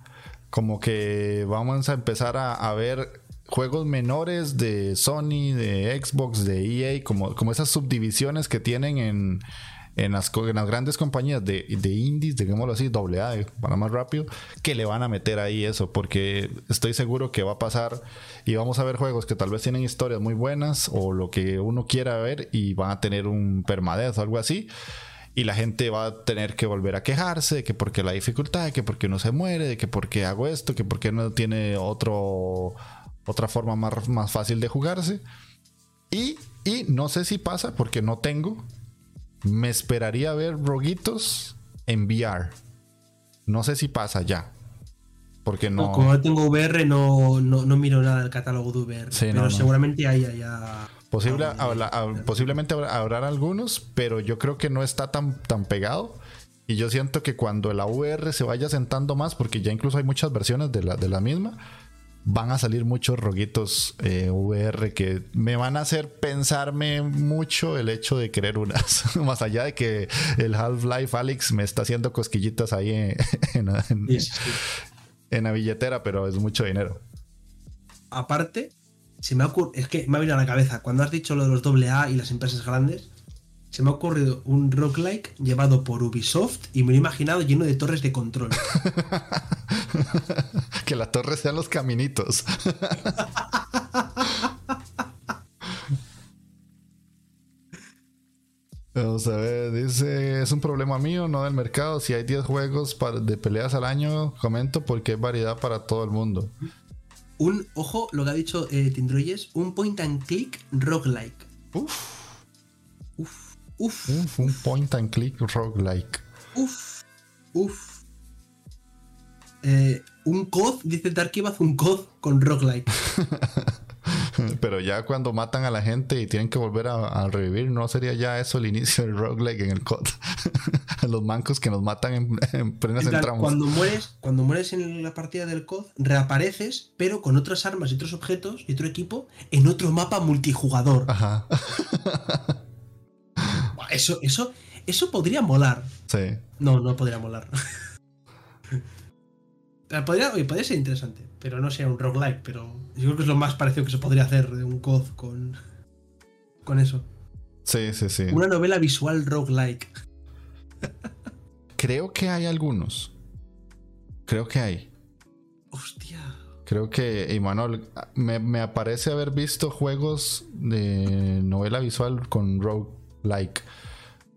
Como que vamos a empezar a, ver juegos menores de Sony, de Xbox, de EA, como, como esas subdivisiones que tienen en, en las, grandes compañías de, de indies, digámoslo así, doble A, para más rápido, que le van a meter ahí eso, porque estoy seguro que va a pasar y vamos a ver juegos que tal vez tienen historias muy buenas o lo que uno quiera ver y van a tener un permadez o algo así. Y la gente va a tener que volver a quejarse de que porque la dificultad, de que porque no se muere, de que porque hago esto, que porque no tiene otro, otra forma más, más fácil de jugarse. Y, y no sé si pasa porque no tengo, me esperaría ver roguitos en VR. No sé si pasa ya. Porque no. como no tengo VR, no, no, miro nada del catálogo de VR. pero seguramente hay ya. Posible, posiblemente habrá, algunos, pero yo creo que no está tan, tan pegado. Y yo siento que cuando la VR se vaya sentando más, porque ya incluso hay muchas versiones de la, de la misma, van a salir muchos roguitos eh, VR que me van a hacer pensarme mucho el hecho de querer unas. [LAUGHS] Más allá de que el Half-Life Alex me está haciendo cosquillitas ahí [LAUGHS] en, la billetera, pero es mucho dinero. Aparte, se me ha es que me ha venido a la cabeza, cuando has dicho lo de los AA y las empresas grandes, se me ha ocurrido un roguelike llevado por Ubisoft y me lo he imaginado lleno de torres de control. [LAUGHS] que las torres sean los caminitos. [LAUGHS] Vamos a ver, dice, es un problema mío, no del mercado. Si hay 10 juegos de peleas al año, comento porque hay variedad para todo el mundo. Un, ojo, lo que ha dicho eh, Tindroyes, un point and click roguelike. Uf. Uf. un point and click roguelike. Uf. Uf. Eh, un COD, dice Darkibaz, un COD con roguelike. [LAUGHS] [LAUGHS] Pero ya cuando matan a la gente y tienen que volver a, revivir, ¿no sería ya eso el inicio del roguelike en el COD? [LAUGHS] Los mancos que nos matan en, en plenas entramos. Cuando mueres, cuando mueres en la partida del COD, reapareces, pero con otras armas y otros objetos y otro equipo en otro mapa multijugador. Ajá. [LAUGHS] Eso, eso, eso podría molar. Sí. No, no podría molar. Podría, podría ser interesante, pero no sea un roguelike, pero yo creo que es lo más parecido que se podría hacer de un COD con, con eso. Sí, sí, sí. Una novela visual roguelike. [LAUGHS] Creo que hay algunos. Creo que hay. Hostia. Creo que, Emanuel, me, me aparece haber visto juegos de novela visual con roguelike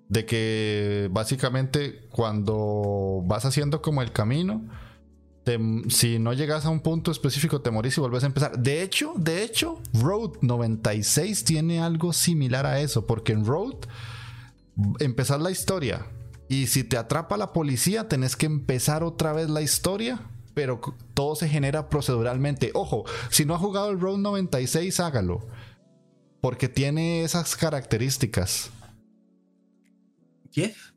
de que básicamente cuando vas haciendo como el camino, si no llegas a un punto específico te morís y vuelves a empezar. De hecho, de hecho, Road 96 tiene algo similar a eso, porque en Road empezar la historia y si te atrapa la policía tenés que empezar otra vez la historia. Pero todo se genera proceduralmente. Ojo, si no ha jugado el Road 96, hágalo. Porque tiene esas características. Jeff.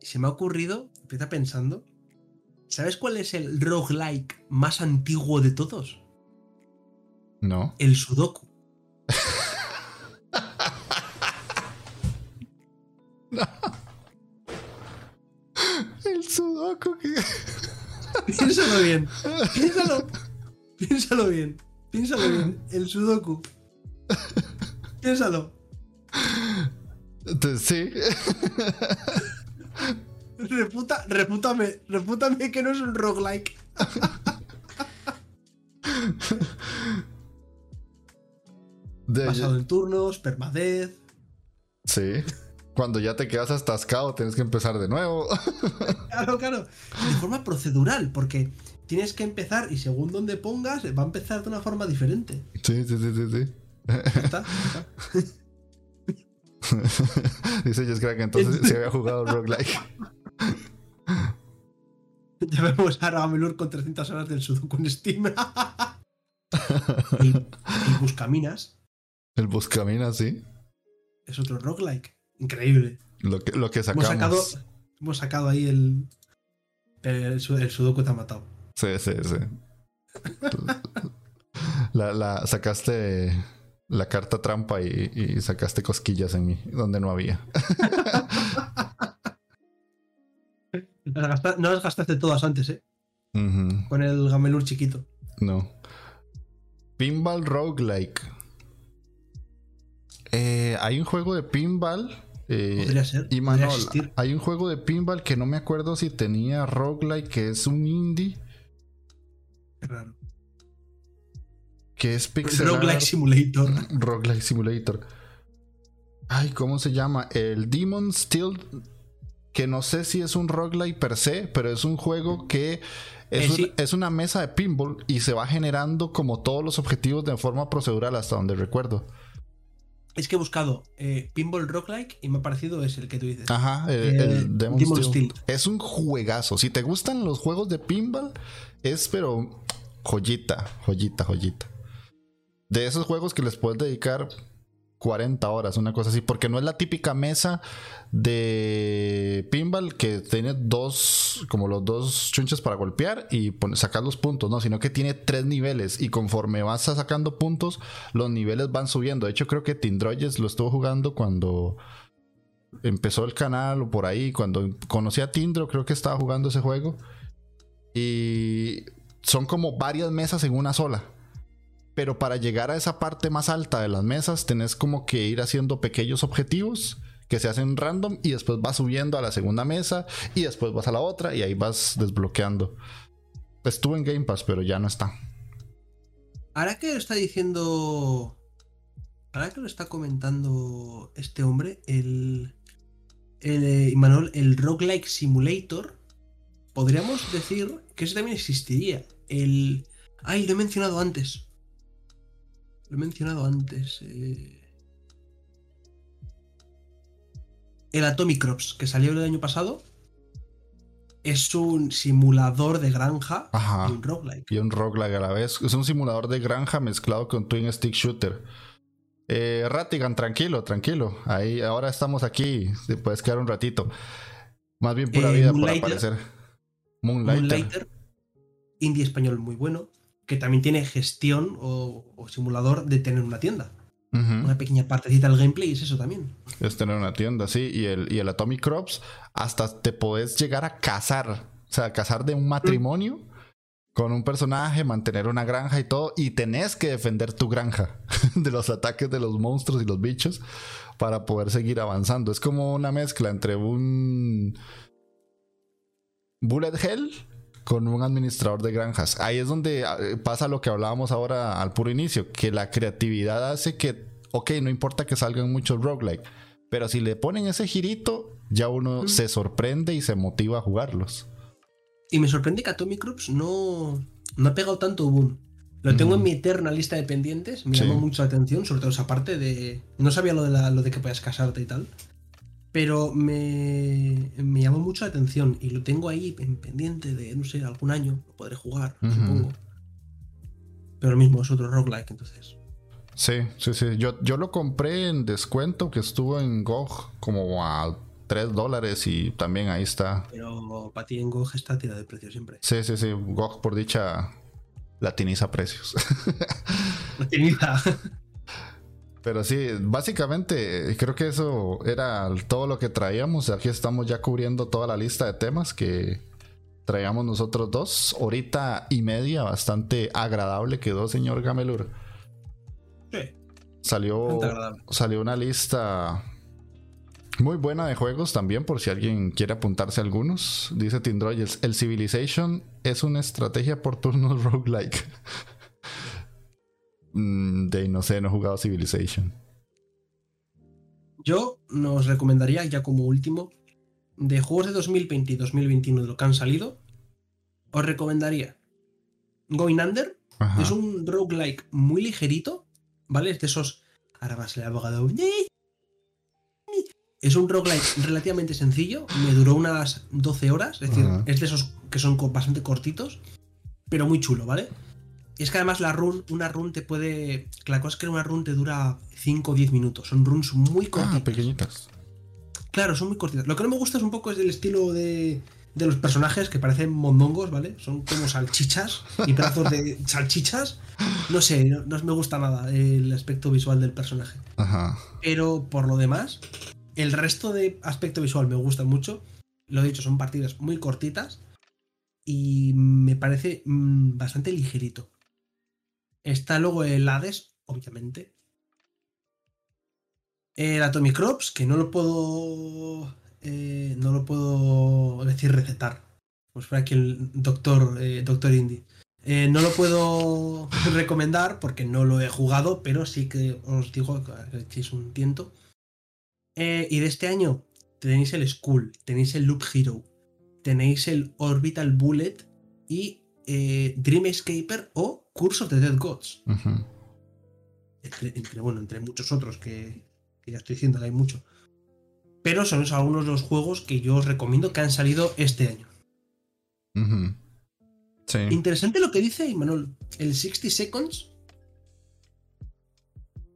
Se me ha ocurrido, empieza pensando, ¿sabes cuál es el roguelike más antiguo de todos? No. El Sudoku. [LAUGHS] El Sudoku. Piénsalo bien. Piénsalo. [LAUGHS] Piénsalo bien. Piénsalo bien. El Sudoku. Piénsalo. Sí. [LAUGHS] Reputa, repútame, repútame que no es un roguelike. De Pasado en turnos, permadez. Sí. Cuando ya te quedas atascado, tienes que empezar de nuevo. [LAUGHS] claro, claro. De forma procedural, porque tienes que empezar y según donde pongas, va a empezar de una forma diferente. Sí, sí, sí, sí. sí. ¿Está? ¿Está? [LAUGHS] Dice Jess que entonces [LAUGHS] se había jugado roguelike. [LAUGHS] Ya vemos a Ramelur con 300 horas del Sudoku en Steam. [LAUGHS] el, Buscaminas. El Buscaminas, sí. Es otro roguelike. Increíble. Lo que, lo que sacamos. Hemos sacado, hemos sacado ahí el, el, Sudoku te ha matado. Sí, sí, sí. [LAUGHS] la, la, sacaste la carta trampa y, sacaste cosquillas en mí, donde no había. No las gastaste todas antes, ¿eh? Con el Gamelur chiquito. No. Pinball Roguelike. Eh, hay un juego de pinball. Eh, podría ser. Y hay un juego de pinball que no me acuerdo si tenía roguelike, que es un indie. Qué raro que es Pixel Roguelike Simulator. Roguelike Simulator. Ay, ¿cómo se llama? El Demon Steel. Que no sé si es un roguelike per se, pero es un juego que es, eh, es, una mesa de pinball y se va generando como todos los objetivos de forma procedural hasta donde recuerdo. Es que he buscado eh, Pinball Roguelike y me ha parecido es el que tú dices. Ajá, el, Demon, Steel. Es un juegazo. Si te gustan los juegos de pinball, es pero joyita, joyita, joyita de esos juegos que les puedes dedicar 40 horas, una cosa así, porque no es la típica mesa de pinball que tiene dos, como los dos chunches para golpear y sacar los puntos, no, sino que tiene tres niveles y conforme vas sacando puntos, los niveles van subiendo. De hecho, creo que Tindroyes lo estuvo jugando cuando empezó el canal o por ahí, cuando conocí a Tindro, creo que estaba jugando ese juego. Y son como varias mesas en una sola. Pero para llegar a esa parte más alta de las mesas, tenés como que ir haciendo pequeños objetivos que se hacen random y después vas subiendo a la segunda mesa y después vas a la otra y ahí vas desbloqueando. Estuvo en Game Pass, pero ya no está. Ahora que lo está diciendo. Ahora que lo está comentando este hombre, el. El eh, el Roguelike Simulator. Podríamos decir que eso también existiría. El. Ay, lo he mencionado antes. Lo he mencionado antes. Eh. El Atomic Crops, que salió el año pasado, es un simulador de granja y un roguelike. Y un roguelike a la vez. Es un simulador de granja mezclado con Twin Stick Shooter. Eh, Ratigan, tranquilo, tranquilo. Ahí, ahora estamos aquí. Te puedes quedar un ratito. Más bien pura eh, vida por aparecer. Moonlighter. Moonlighter. Indie español muy bueno que también tiene gestión o, simulador de tener una tienda. Una pequeña partecita del gameplay es eso también. Es tener una tienda, sí. Y el, y el Atomic Crops, hasta te podés llegar a casar. O sea, casar de un matrimonio con un personaje, mantener una granja y todo. Y tenés que defender tu granja [LAUGHS] de los ataques de los monstruos y los bichos para poder seguir avanzando. Es como una mezcla entre un Bullet Hell con un administrador de granjas. Ahí es donde ah, pasa lo que hablábamos ahora al puro inicio, que la creatividad hace que, ok, no importa que salgan muchos roguelike, pero si le ponen ese girito, ya uno se sorprende y se motiva a jugarlos. Y me sorprende que Atomic Groups no, no ha pegado tanto boom. Lo tengo en mi eterna lista de pendientes, me llamó mucho la atención, sobre todo esa parte de... No sabía lo de, la, lo de que puedas casarte y tal. Pero me, me, llamó mucho la atención y lo tengo ahí en pendiente de, no sé, algún año lo podré jugar, supongo. Pero lo mismo, es otro roguelike, entonces. Sí, sí, sí. Yo, yo lo compré en descuento que estuvo en GOG como a 3 dólares y también ahí está. Pero para ti en GOG está tirado de precio siempre. Sí, sí, sí. GOG por dicha latiniza precios. [LAUGHS] Latiniza. Pero sí, básicamente creo que eso era todo lo que traíamos. Aquí estamos ya cubriendo toda la lista de temas que traíamos nosotros dos. Horita y media, bastante agradable quedó, señor Gamelur. Sí. Salió, salió una lista muy buena de juegos también, por si alguien quiere apuntarse a algunos. Dice Tindroyes, el Civilization es una estrategia por turnos [LAUGHS] roguelike. Mm, de no sé, no he jugado Civilization. Yo nos recomendaría, ya como último, de juegos de 2020 y 2021 de lo que han salido, os recomendaría Going Under. Es un roguelike muy ligerito, ¿vale? Es de esos. Ahora va a el abogado. Es un roguelike relativamente sencillo. Me duró unas 12 horas. Es decir, es de esos que son bastante cortitos, pero muy chulo, ¿vale? Y es que además la run, una run te puede. La cosa es que una run te dura 5 o 10 minutos. Son runs muy ah, cortitas. Ah, pequeñitas. Claro, son muy cortitas. Lo que no me gusta es un poco es del estilo de, de los personajes que parecen mondongos, ¿vale? Son como salchichas y pedazos de salchichas. No sé, no, me gusta nada el aspecto visual del personaje. Ajá. Pero por lo demás, el resto de aspecto visual me gusta mucho. Lo dicho, son partidas muy cortitas y me parece mm, bastante ligerito. Está luego el Hades, obviamente. El Atomic Crops, que no lo puedo eh, no lo puedo decir recetar. Pues para aquí el doctor, eh, doctor Indy. Eh, no lo puedo [LAUGHS] recomendar porque no lo he jugado, pero sí que os digo que es un tiento. y de este año tenéis el School, tenéis el Loop Hero, tenéis el Orbital Bullet y Dream Escaper o Curse of the Dead Gods. entre, bueno, entre muchos otros que, que ya estoy diciendo que hay mucho. Pero son algunos de los juegos que yo os recomiendo que han salido este año. Interesante lo que dice Manuel. El 60 Seconds.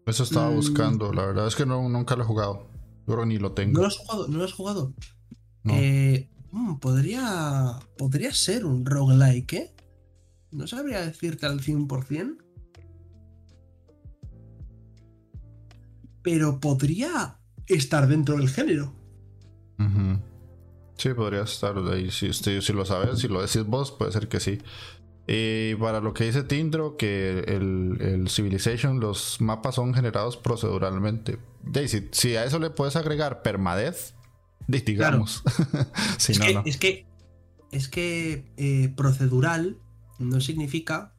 Eso estaba mm. buscando. La verdad es que no, nunca lo he jugado. Yo ni lo tengo. ¿No lo has jugado? ¿No lo has jugado? Eh, mm, podría, podría ser un roguelike, ¿eh? No sabría decirte al 100%. Pero podría estar dentro del género. Sí, podría estar ahí. Si, si, lo sabes, si lo decís vos, puede ser que sí. Y para lo que dice Tindro, que el, Civilization, los mapas son generados proceduralmente. Daisy, si a eso le puedes agregar permadez, digamos. [LAUGHS] es, que, es, que, es que eh, procedural no significa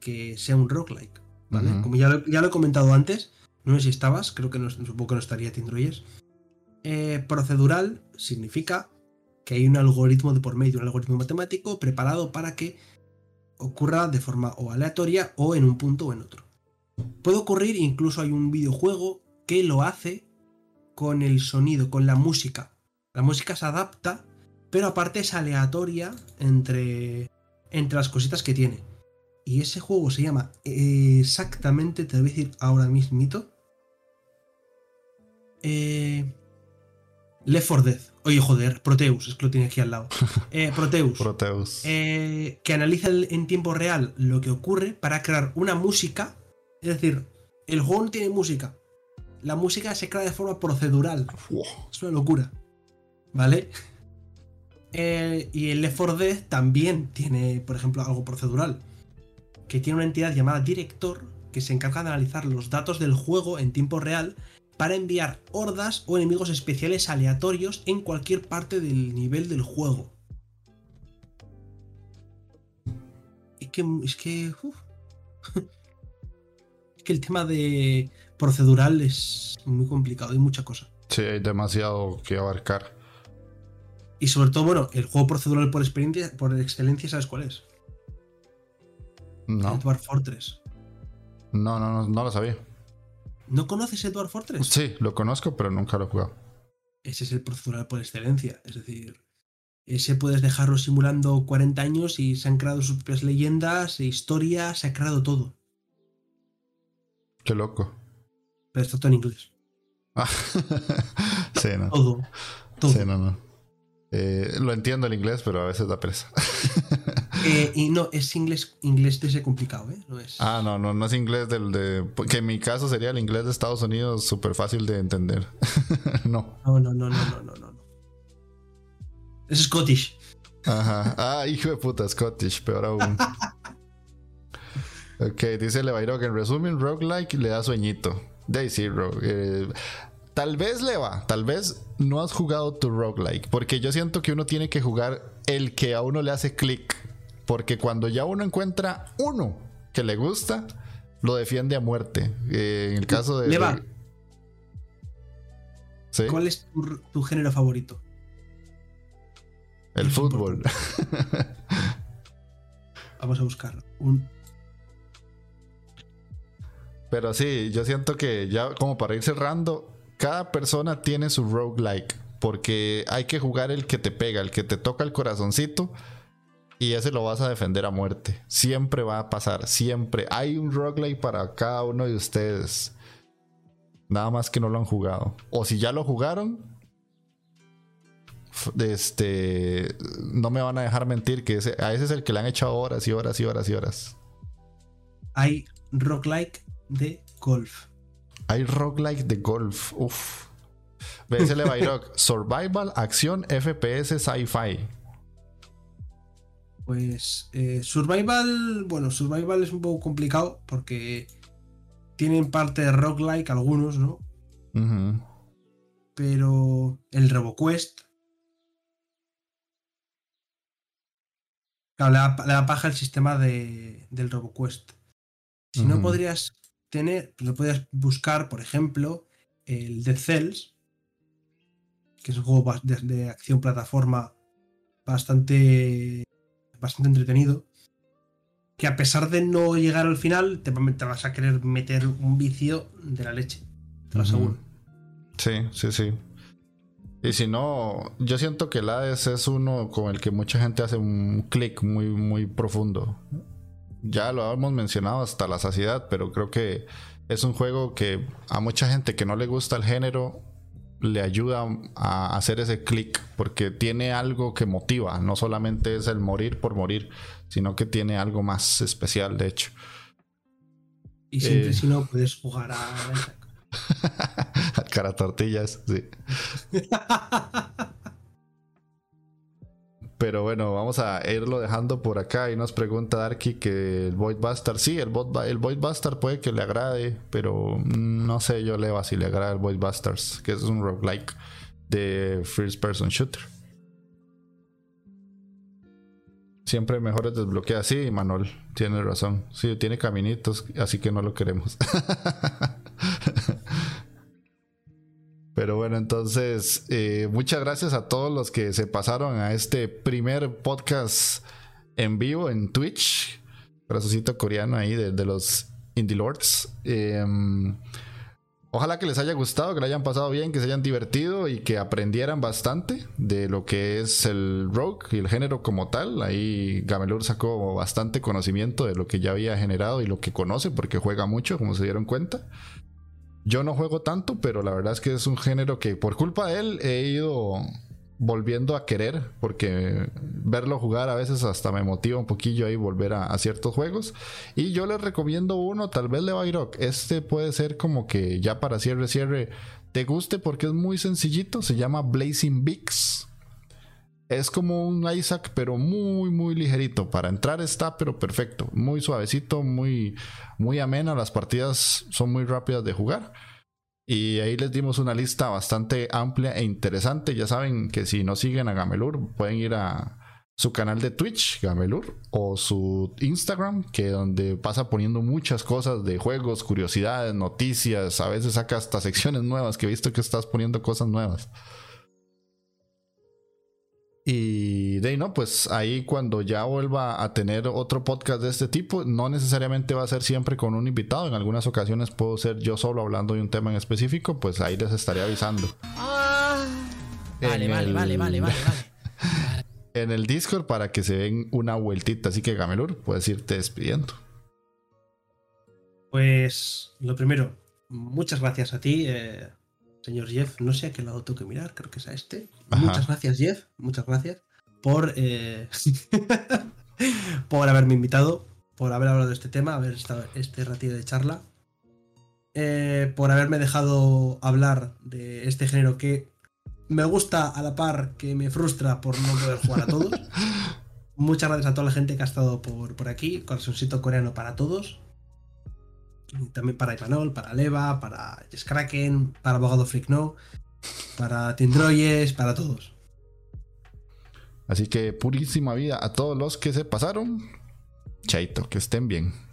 que sea un roguelike. ¿vale? Como ya ya lo he comentado antes, no sé si estabas, creo que no, supongo que no estaría Tindroyes. Eh, procedural significa que hay un algoritmo de por medio, un algoritmo matemático preparado para que ocurra de forma o aleatoria o en un punto o en otro. Puede ocurrir, incluso hay un videojuego que lo hace con el sonido, con la música. La música se adapta, pero aparte es aleatoria entre, entre las cositas que tiene. Y ese juego se llama exactamente, te voy a decir ahora mismito, eh, Left 4 Dead. Oye, joder, Proteus, es que lo tiene aquí al lado. [LAUGHS] Eh, Proteus. Proteus. Eh, que analiza en tiempo real lo que ocurre para crear una música. Es decir, el juego no tiene música. La música se crea de forma procedural. Es una locura. ¿Vale? Eh, y el Left 4 Dead también tiene, por ejemplo, algo procedural. Que tiene una entidad llamada director que se encarga de analizar los datos del juego en tiempo real para enviar hordas o enemigos especiales aleatorios en cualquier parte del nivel del juego. Es que. Es que. [LAUGHS] es que el tema de procedural es muy complicado, hay mucha cosa. Sí, hay demasiado que abarcar. Y sobre todo, bueno, el juego procedural por experiencia, por excelencia, ¿sabes cuál es? No. Dwarf Fortress. No, no, no, no lo sabía. ¿No conoces Edward Fortress? Sí, lo conozco, pero nunca lo he jugado. Ese es el procedural por excelencia. Es decir, ese puedes dejarlo simulando 40 años y se han creado sus propias leyendas, e historias, se ha creado todo. Qué loco. Pero está todo en inglés. Ah, [LAUGHS] sí, no. Todo. todo. Sí, no, no. Eh, lo entiendo el inglés, pero a veces da presa. Eh, [LAUGHS] y no, es inglés, inglés de ese complicado, ¿eh? No es... Ah, no, no, no es inglés del de. Que en mi caso sería el inglés de Estados Unidos súper fácil de entender. [LAUGHS] no. No, no, no, no, no, no, no. Es Scottish. Ajá. Ah, hijo de puta, Scottish, peor aún. [LAUGHS] ok, dice Levairo que en resumen, roguelike le da sueñito. Daisy, rogue. Eh, tal vez le va, tal vez no has jugado tu roguelike, porque yo siento que uno tiene que jugar el que a uno le hace clic porque cuando ya uno encuentra uno que le gusta, lo defiende a muerte. Eh, en el caso de. Le va. ¿Cuál es tu, género favorito? El fútbol. Vamos a buscar un. Pero sí, yo siento que ya como para ir cerrando, cada persona tiene su roguelike. Porque hay que jugar el que te pega, el que te toca el corazoncito y ese lo vas a defender a muerte. Siempre va a pasar, siempre. Hay un roguelike para cada uno de ustedes. Nada más que no lo han jugado. O si ya lo jugaron, este, no me van a dejar mentir que ese, a ese es el que le han echado horas y horas y horas y horas. Hay roguelike de golf. Hay roguelike de golf. Uf. BSL Byrock. [LAUGHS] Survival, acción, FPS, sci-fi. Pues eh, Survival, bueno, Survival es un poco complicado porque tienen parte de roguelike algunos, ¿no? Pero el RoboQuest. Claro, le da, paja el sistema de, del RoboQuest. Si no podrías tener, lo podrías buscar, por ejemplo, el Dead Cells, que es un juego de, acción plataforma bastante, bastante entretenido. Que a pesar de no llegar al final, te, vas a querer meter un vicio de la leche. Te lo aseguro. Sí, sí, sí. Y si no, yo siento que el Hades es uno con el que mucha gente hace un clic muy, muy profundo. Ya lo hemos mencionado hasta la saciedad, pero creo que es un juego que a mucha gente que no le gusta el género le ayuda a hacer ese clic porque tiene algo que motiva, no solamente es el morir por morir, sino que tiene algo más especial, de hecho. Y siempre eh, si no puedes jugar a [LAUGHS] Cara tortillas, sí. [LAUGHS] Pero bueno, vamos a irlo dejando por acá. Y nos pregunta Darky que el Void Bastard. Sí, el, el Void Bastard puede que le agrade, pero no sé yo, Leva, si le agrada el Void Bastards, que es un roguelike de First Person Shooter. Siempre mejor es desbloquear. Sí, Manuel, tiene razón. Sí, tiene caminitos, así que no lo queremos. [LAUGHS] Pero bueno, entonces, eh, muchas gracias a todos los que se pasaron a este primer podcast en vivo en Twitch. Brazocito coreano ahí de, los Indie Lords. Em, ojalá que les haya gustado, que le hayan pasado bien, que se hayan divertido y que aprendieran bastante de lo que es el rogue y el género como tal. Ahí Gamelur sacó bastante conocimiento de lo que ya había generado y lo que conoce porque juega mucho, como se dieron cuenta. Yo no juego tanto, pero la verdad es que es un género que por culpa de él he ido volviendo a querer, porque verlo jugar a veces hasta me motiva un poquillo ahí volver a, ciertos juegos. Y yo les recomiendo uno, tal vez de Byrock. Este puede ser como que ya para cierre, cierre, te guste porque es muy sencillito. Se llama Blazing Bigs. Es como un Isaac, pero muy, muy ligerito. Para entrar está, pero perfecto. Muy suavecito, muy, muy amena. Las partidas son muy rápidas de jugar. Y ahí les dimos una lista bastante amplia e interesante. Ya saben que si no siguen a Gamelur, pueden ir a su canal de Twitch, Gamelur, o su Instagram, que donde pasa poniendo muchas cosas de juegos, curiosidades, noticias. A veces saca hasta secciones nuevas, que he visto que estás poniendo cosas nuevas. Y de ahí no, pues ahí cuando ya vuelva a tener otro podcast de este tipo, no necesariamente va a ser siempre con un invitado, en algunas ocasiones puedo ser yo solo hablando de un tema en específico, pues ahí les estaré avisando. Ah. vale, vale, vale, vale, vale, [LAUGHS] en el Discord para que se den una vueltita, así que Gamelur, puedes irte despidiendo. Pues lo primero, muchas gracias a ti. Eh señor Jeff, no sé a qué lado tengo que mirar, creo que es a este. Muchas gracias, Jeff, muchas gracias por, eh, [LAUGHS] por haberme invitado, por haber hablado de este tema, haber estado este ratito de charla, eh, por haberme dejado hablar de este género que me gusta a la par que me frustra por no poder jugar a todos. [LAUGHS] Muchas gracias a toda la gente que ha estado por, por aquí, corazoncito coreano para todos también para Imanol, para Leva, para Kraken, para Abogado Freak para Tindroyes, para todos. Así que purísima vida a todos los que se pasaron. Chaito, que estén bien.